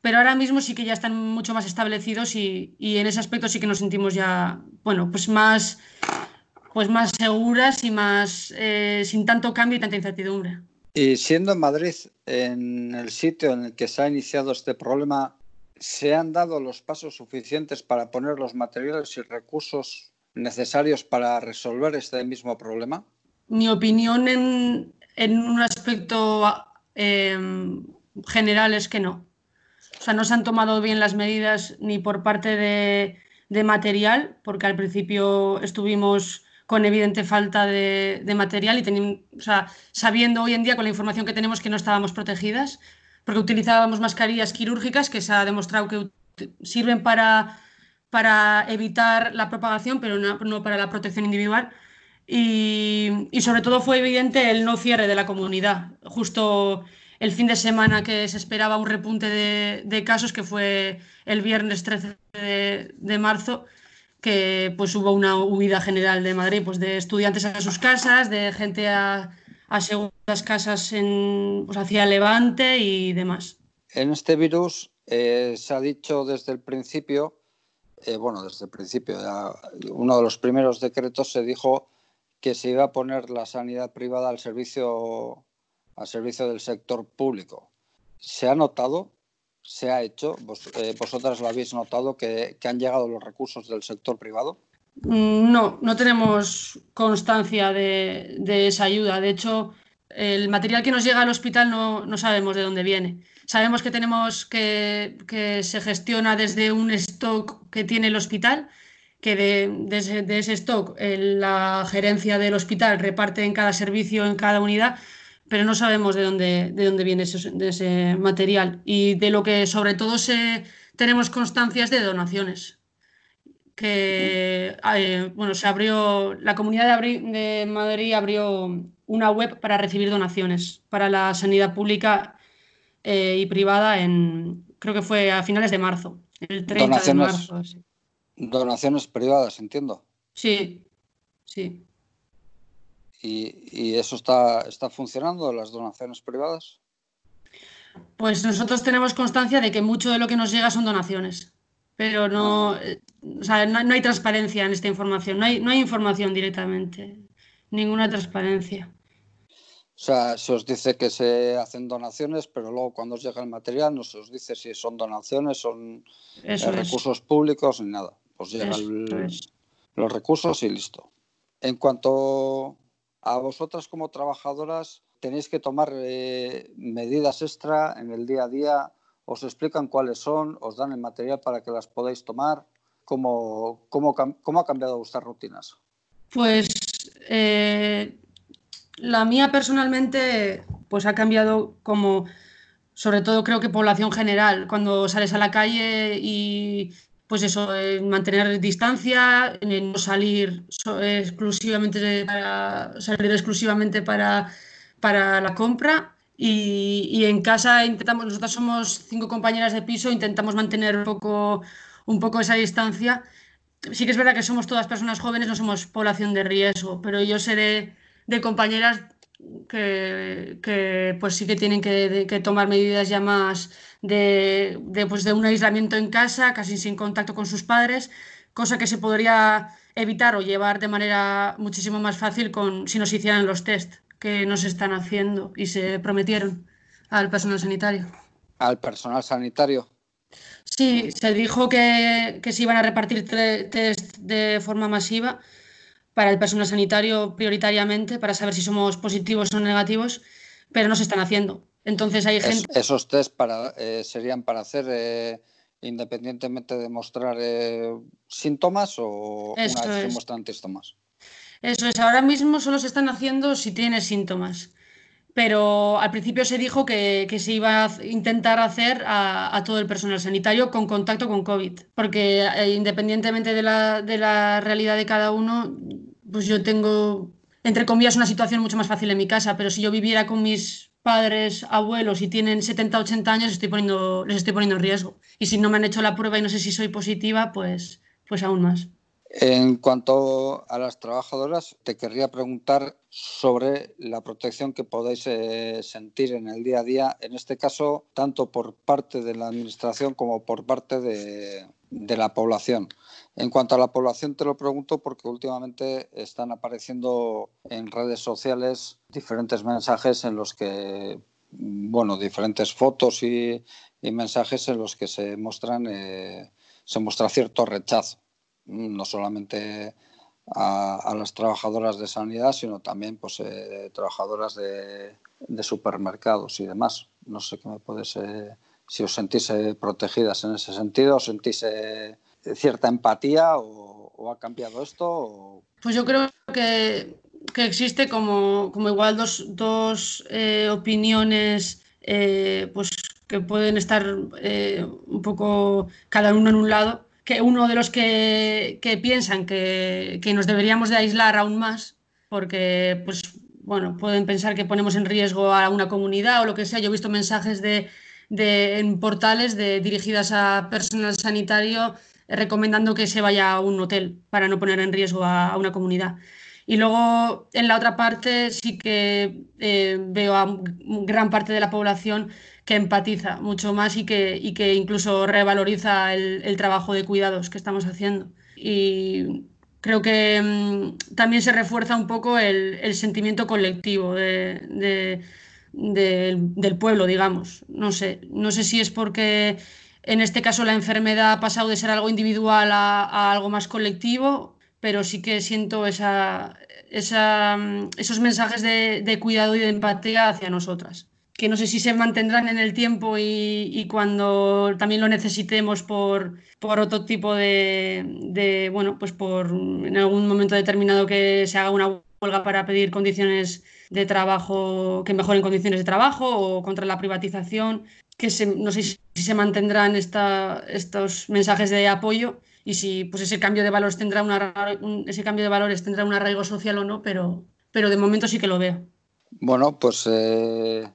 Pero ahora mismo sí que ya están mucho más establecidos y, y en ese aspecto sí que nos sentimos ya, bueno, pues más, pues más seguras y más eh, sin tanto cambio y tanta incertidumbre. Y siendo en Madrid, en el sitio en el que se ha iniciado este problema, ¿se han dado los pasos suficientes para poner los materiales y recursos necesarios para resolver este mismo problema? Mi opinión en, en un aspecto eh, general es que no. O sea, no se han tomado bien las medidas ni por parte de, de material, porque al principio estuvimos con evidente falta de, de material y o sea, sabiendo hoy en día con la información que tenemos que no estábamos protegidas, porque utilizábamos mascarillas quirúrgicas que se ha demostrado que sirven para, para evitar la propagación, pero no, no para la protección individual. Y, y sobre todo fue evidente el no cierre de la comunidad. Justo el fin de semana que se esperaba un repunte de, de casos, que fue el viernes 13 de, de marzo, que pues hubo una huida general de Madrid, pues de estudiantes a sus casas, de gente a, a segundas casas en, pues, hacia Levante y demás. En este virus eh, se ha dicho desde el principio, eh, bueno, desde el principio, uno de los primeros decretos se dijo que se iba a poner la sanidad privada al servicio, al servicio del sector público. ¿Se ha notado? ¿Se ha hecho? ¿Vos, eh, ¿Vosotras lo habéis notado que, que han llegado los recursos del sector privado? Mm, No, no tenemos constancia de, esa ayuda. De hecho, el material que nos llega al hospital no, no sabemos de dónde viene. Sabemos que tenemos que, que se gestiona desde un stock que tiene el hospital, que de, ese, stock eh, la gerencia del hospital reparte en cada servicio, en cada unidad, pero no sabemos de dónde, de dónde viene ese, material. Y de lo que sobre todo se, tenemos constancias de donaciones que eh, bueno, se abrió, la Comunidad de, Abri- de Madrid abrió una web para recibir donaciones para la sanidad pública eh, y privada en, creo que fue a finales de marzo, el 30 de marzo. Donaciones privadas, entiendo. sí. sí. ¿Y, y eso está, está funcionando, las donaciones privadas? Pues nosotros tenemos constancia de que mucho de lo que nos llega son donaciones, pero no, eh, o sea, no, no hay transparencia en esta información, no hay, no hay información directamente, ninguna transparencia. O sea, se os dice que se hacen donaciones, pero luego cuando os llega el material no se os dice si son donaciones, son eh, recursos públicos ni nada. Os llegan los recursos y listo. En cuanto a vosotras como trabajadoras, tenéis que tomar eh, medidas extra en el día a día os explican cuáles son, os dan el material para que las podáis tomar. ¿Cómo, cómo, ha cambiado vuestras rutinas? Pues eh, la mía personalmente pues ha cambiado como, sobre todo creo que población general, cuando sales a la calle y pues eso, mantener distancia, no salir exclusivamente para salir exclusivamente para, para la compra y, en casa intentamos, nosotros somos cinco compañeras de piso, intentamos mantener un poco, un poco esa distancia. Sí que es verdad que somos todas personas jóvenes, no somos población de riesgo, pero yo seré de compañeras que, pues sí que tienen que, tomar medidas ya más de, pues de un aislamiento en casa, casi sin contacto con sus padres, cosa que se podría evitar o llevar de manera muchísimo más fácil con, si nos hicieran los test que nos están haciendo y se prometieron al personal sanitario. ¿Al personal sanitario? Sí, se dijo que, que se iban a repartir test de forma masiva para el personal sanitario prioritariamente para saber si somos positivos o negativos, pero no se están haciendo. Entonces hay gente... esos test para, eh, serían para hacer eh, independientemente de mostrar eh, síntomas o una vez que muestran síntomas. Eso es, ahora mismo solo se están haciendo si tienes síntomas. Pero al principio se dijo que, que se iba a intentar hacer a, todo el personal sanitario con contacto con COVID. Porque independientemente de la, de la realidad de cada uno, pues yo tengo, entre comillas, una situación mucho más fácil en mi casa, pero si yo viviera con mis padres, abuelos y tienen 70, 80 años, estoy poniendo, les estoy poniendo en riesgo. Y si no me han hecho la prueba y no sé si soy positiva, pues, pues aún más. En cuanto a las trabajadoras, te querría preguntar sobre la protección que podéis eh, sentir en el día a día, en este caso, tanto por parte de la Administración como por parte de, la población. En cuanto a la población, te lo pregunto porque últimamente están apareciendo en redes sociales diferentes mensajes en los que, bueno, diferentes fotos y, mensajes en los que se muestran, eh, se muestra cierto rechazo no solamente a, las trabajadoras de sanidad, sino también pues, eh, trabajadoras de, supermercados y demás. No sé qué me puedes, eh, si os sentís eh, protegidas en ese sentido, os sentís cierta empatía o, ha cambiado esto. Pues yo creo que, existe como, igual dos, dos opiniones pues que pueden estar un poco cada uno en un lado que uno de los que, piensan que, nos deberíamos de aislar aún más, porque pues bueno, pueden pensar que ponemos en riesgo a una comunidad o lo que sea. Yo he visto mensajes de, en portales de, dirigidas a personal sanitario recomendando que se vaya a un hotel para no poner en riesgo a, una comunidad. Y luego, en la otra parte, sí que eh, veo a gran parte de la población que empatiza mucho más y que, incluso revaloriza el, trabajo de cuidados que estamos haciendo. Y creo que mm, también se refuerza un poco el, sentimiento colectivo de, del pueblo, digamos. No sé, no sé si es porque en este caso la enfermedad ha pasado de ser algo individual a, algo más colectivo, pero sí que siento esa, mm, esos mensajes de cuidado y de empatía hacia nosotras que no sé si se mantendrán en el tiempo y, cuando también lo necesitemos por, por otro tipo de, bueno, pues por en algún momento determinado que se haga una huelga para pedir condiciones de trabajo, que mejoren condiciones de trabajo o contra la privatización, que no sé si, se mantendrán esta, estos mensajes de apoyo y si pues ese cambio de valores tendrá una, ese cambio de valores tendrá un arraigo social o no, pero, pero de momento sí que lo veo. Bueno, pues eh,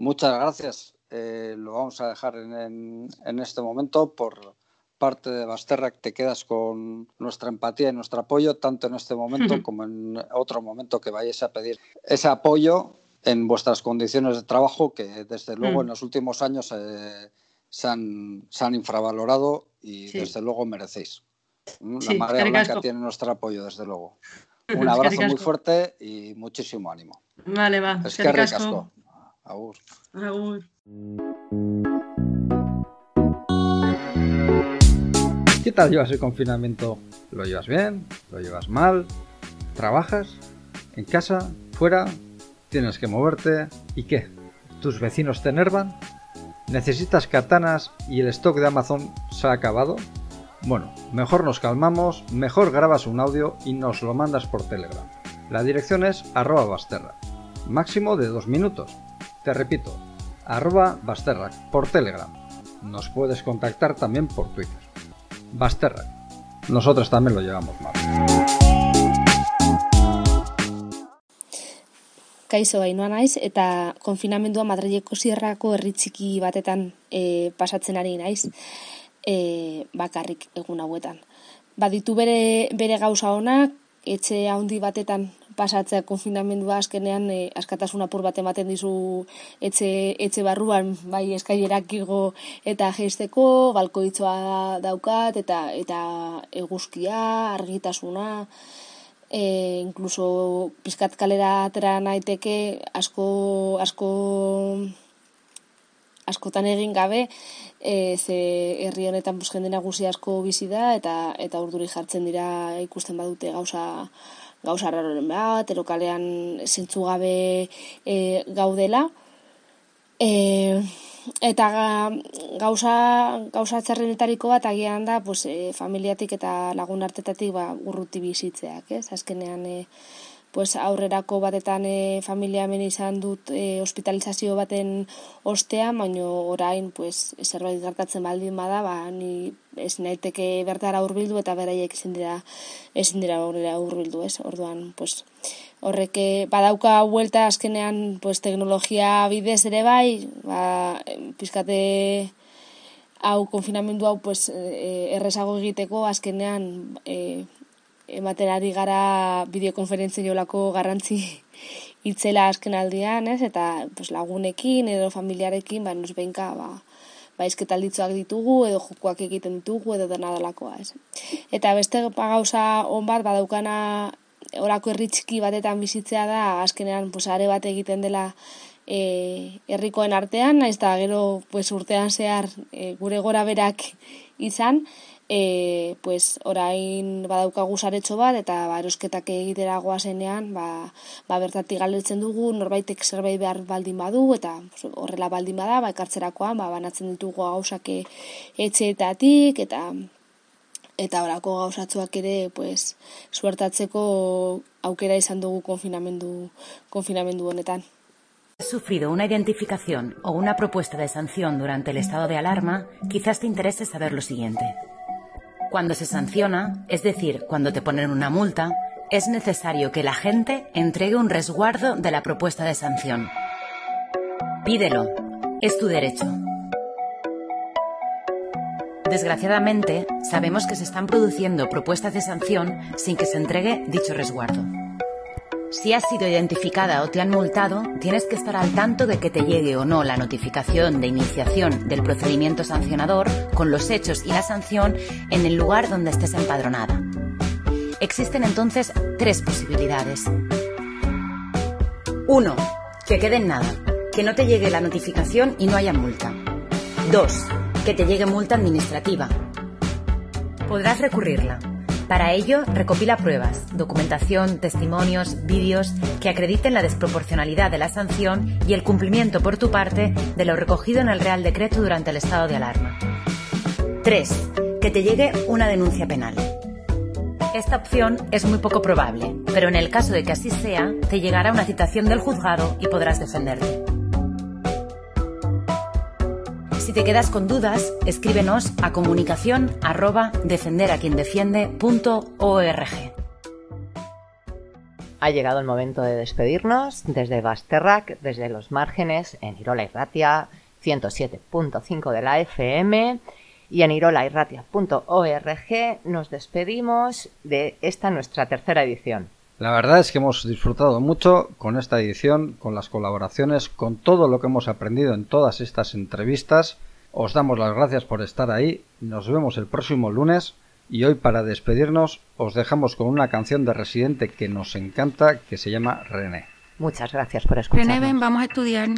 Muchas gracias. Eh, lo vamos a dejar en, este momento. Por parte de Basterra, te quedas con nuestra empatía y nuestro apoyo, tanto en este momento como en otro momento que vayáis a pedir ese apoyo en vuestras condiciones de trabajo, que desde luego mm. en los últimos años eh, se, han, infravalorado y desde luego merecéis. Mm, la marea blanca tiene nuestro apoyo, desde luego. (laughs) Un abrazo muy fuerte y muchísimo ánimo. Vale, va. Es que ricasco. Agur. ¿Qué tal llevas el confinamiento? ¿Lo llevas bien? ¿Lo llevas mal? ¿Trabajas? ¿En casa? ¿Fuera? ¿Tienes que moverte? ¿Y qué? ¿Tus vecinos te enervan? ¿Necesitas katanas y el stock de Amazon se ha acabado? Bueno, mejor nos calmamos, mejor grabas un audio y nos lo mandas por Telegram. La dirección es arroba basterra. Máximo de dos minutos. Te repito, arroba basterra por Telegram. Nos puedes contactar también por Twitter. Basterra. Nosotros también lo llevamos mal. Kaixo bainoa naiz eta konfinamendua Madrileko sierrako herri txiki batetan e, pasatzen ari naiz e, bakarrik egun hauetan. Baditu bere, bere gauza honak, etxe handi batetan pasatzea konfinamendua azkenean e, askatasun apur bat ematen dizu etxe, etxe barruan bai eskailerak igo eta jeisteko, balkoitzoa daukat eta eta eguzkia, argitasuna, e, incluso pizkat kalera atera naiteke asko asko askotan egin gabe e, ze herri honetan bus jende nagusi asko bizi da eta eta urduri jartzen dira ikusten badute gauza gauza raroren bat, erokalean zentzu e, gaudela. E, eta gauza, gauza txarrenetariko bat agian da pues, e, familiatik eta lagun artetatik ba, urruti bizitzeak, ez? Azkenean e, pues, aurrerako batetan e, familia hemen izan dut e, hospitalizazio baten ostea, baino orain pues, zerbait gertatzen baldin bada, ba, ni ez naiteke bertara hurbildu eta beraiek ezin dira ezin dira hurbildu, ez? Orduan, pues, horrek eh, badauka vuelta azkenean pues, teknologia bidez ere bai, ba, pizkate hau konfinamendu hau pues, e, errezago egiteko azkenean e, ematerari gara bideokonferentzien jolako garrantzi (laughs) itzela azken aldian, ez? eta pues, lagunekin edo familiarekin, ba, nos benka, ba, ba ditugu, edo jokoak egiten ditugu, edo dena delakoa, ez? Eta beste gauza on bat, badaukana orako herri batetan bizitzea da azkenean pues, are bat egiten dela e, herrikoen artean, naiz da gero pues, urtean zehar e, gure gora berak izan, e, pues, orain badaukagu saretxo bat eta ba, erosketak egitera goazenean ba, ba, bertatik galdetzen dugu norbaitek zerbait behar baldin badu eta horrela baldin bada ba, ekartzerakoan ba, banatzen ditugu gauzak etxeetatik eta eta orako gauzatzuak ere pues, suertatzeko aukera izan dugu konfinamendu, konfinamendu honetan. has sufrido una identificación o una propuesta de sanción durante el estado de alarma, quizás te interese saber lo siguiente. Cuando se sanciona, es decir, cuando te ponen una multa, es necesario que la gente entregue un resguardo de la propuesta de sanción. Pídelo, es tu derecho. Desgraciadamente, sabemos que se están produciendo propuestas de sanción sin que se entregue dicho resguardo. Si has sido identificada o te han multado, tienes que estar al tanto de que te llegue o no la notificación de iniciación del procedimiento sancionador con los hechos y la sanción en el lugar donde estés empadronada. Existen entonces tres posibilidades. 1. Que quede en nada, que no te llegue la notificación y no haya multa. 2 que te llegue multa administrativa. Podrás recurrirla. Para ello, recopila pruebas, documentación, testimonios, vídeos que acrediten la desproporcionalidad de la sanción y el cumplimiento por tu parte de lo recogido en el Real Decreto durante el estado de alarma. 3. Que te llegue una denuncia penal. Esta opción es muy poco probable, pero en el caso de que así sea, te llegará una citación del juzgado y podrás defenderte. Si te quedas con dudas, escríbenos a comunicación arroba defenderaquiendefiende.org. Ha llegado el momento de despedirnos desde Basterrac, desde los márgenes, en Irola y Ratia 107.5 de la FM y en irolairratia.org nos despedimos de esta nuestra tercera edición. La verdad es que hemos disfrutado mucho con esta edición, con las colaboraciones, con todo lo que hemos aprendido en todas estas entrevistas. Os damos las gracias por estar ahí. Nos vemos el próximo lunes. Y hoy para despedirnos os dejamos con una canción de Residente que nos encanta, que se llama René. Muchas gracias por escucharnos. René, ven, vamos a estudiar.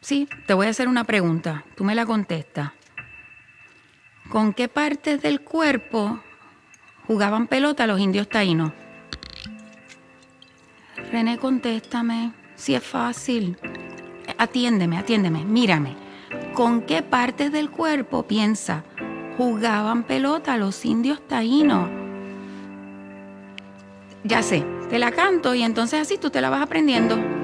Sí, te voy a hacer una pregunta. Tú me la contestas. ¿Con qué partes del cuerpo jugaban pelota los indios taínos. René, contéstame, si es fácil. atiéndeme, atiéndeme, mírame. ¿Con qué partes del cuerpo, piensa, jugaban pelota los indios taínos? Ya sé, te la canto y entonces así tú te la vas aprendiendo.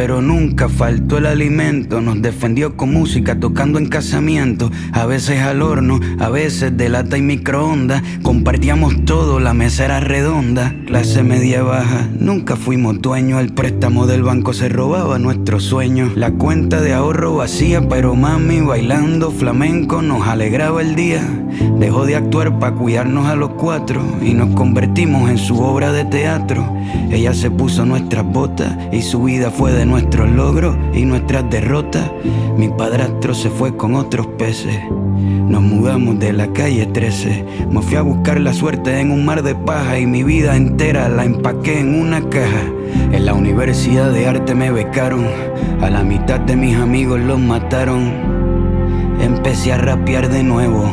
Pero nunca faltó el alimento, nos defendió con música tocando en casamiento, a veces al horno, a veces de lata y microondas, compartíamos todo, la mesa era redonda, clase media baja, nunca fuimos dueños, el préstamo del banco se robaba nuestros sueños, la cuenta de ahorro vacía, pero mami bailando flamenco nos alegraba el día, dejó de actuar para cuidarnos a los cuatro y nos convertimos en su obra de teatro, ella se puso nuestras botas y su vida fue de nuestros logros y nuestras derrotas. Mi padrastro se fue con otros peces. Nos mudamos de la calle 13. Me fui a buscar la suerte en un mar de paja y mi vida entera la empaqué en una caja. En la Universidad de Arte me becaron. A la mitad de mis amigos los mataron. Empecé a rapear de nuevo.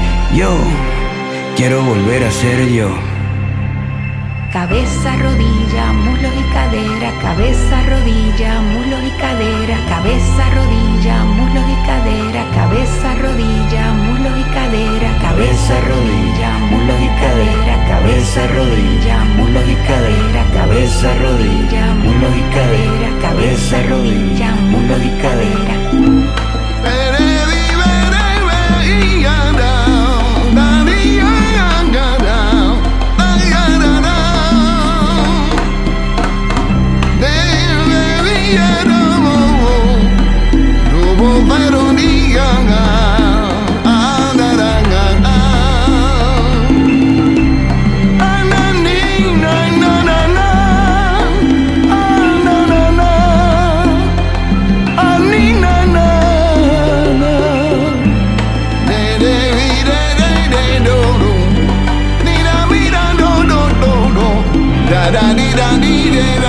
Yo quiero volver a ser yo. Cabeza, rodilla, muslos y cadera, cabeza, rodilla, muslos y cadera, cabeza, rodilla, muslos y cadera, cabeza, rodilla, muslos y cadera, cabeza, rodilla, muslos y cadera, cabeza, rodilla, muslos y cadera, cabeza, rodilla, muslos y cadera, cabeza, rodilla, muslos y cadera. da da dee da dee dee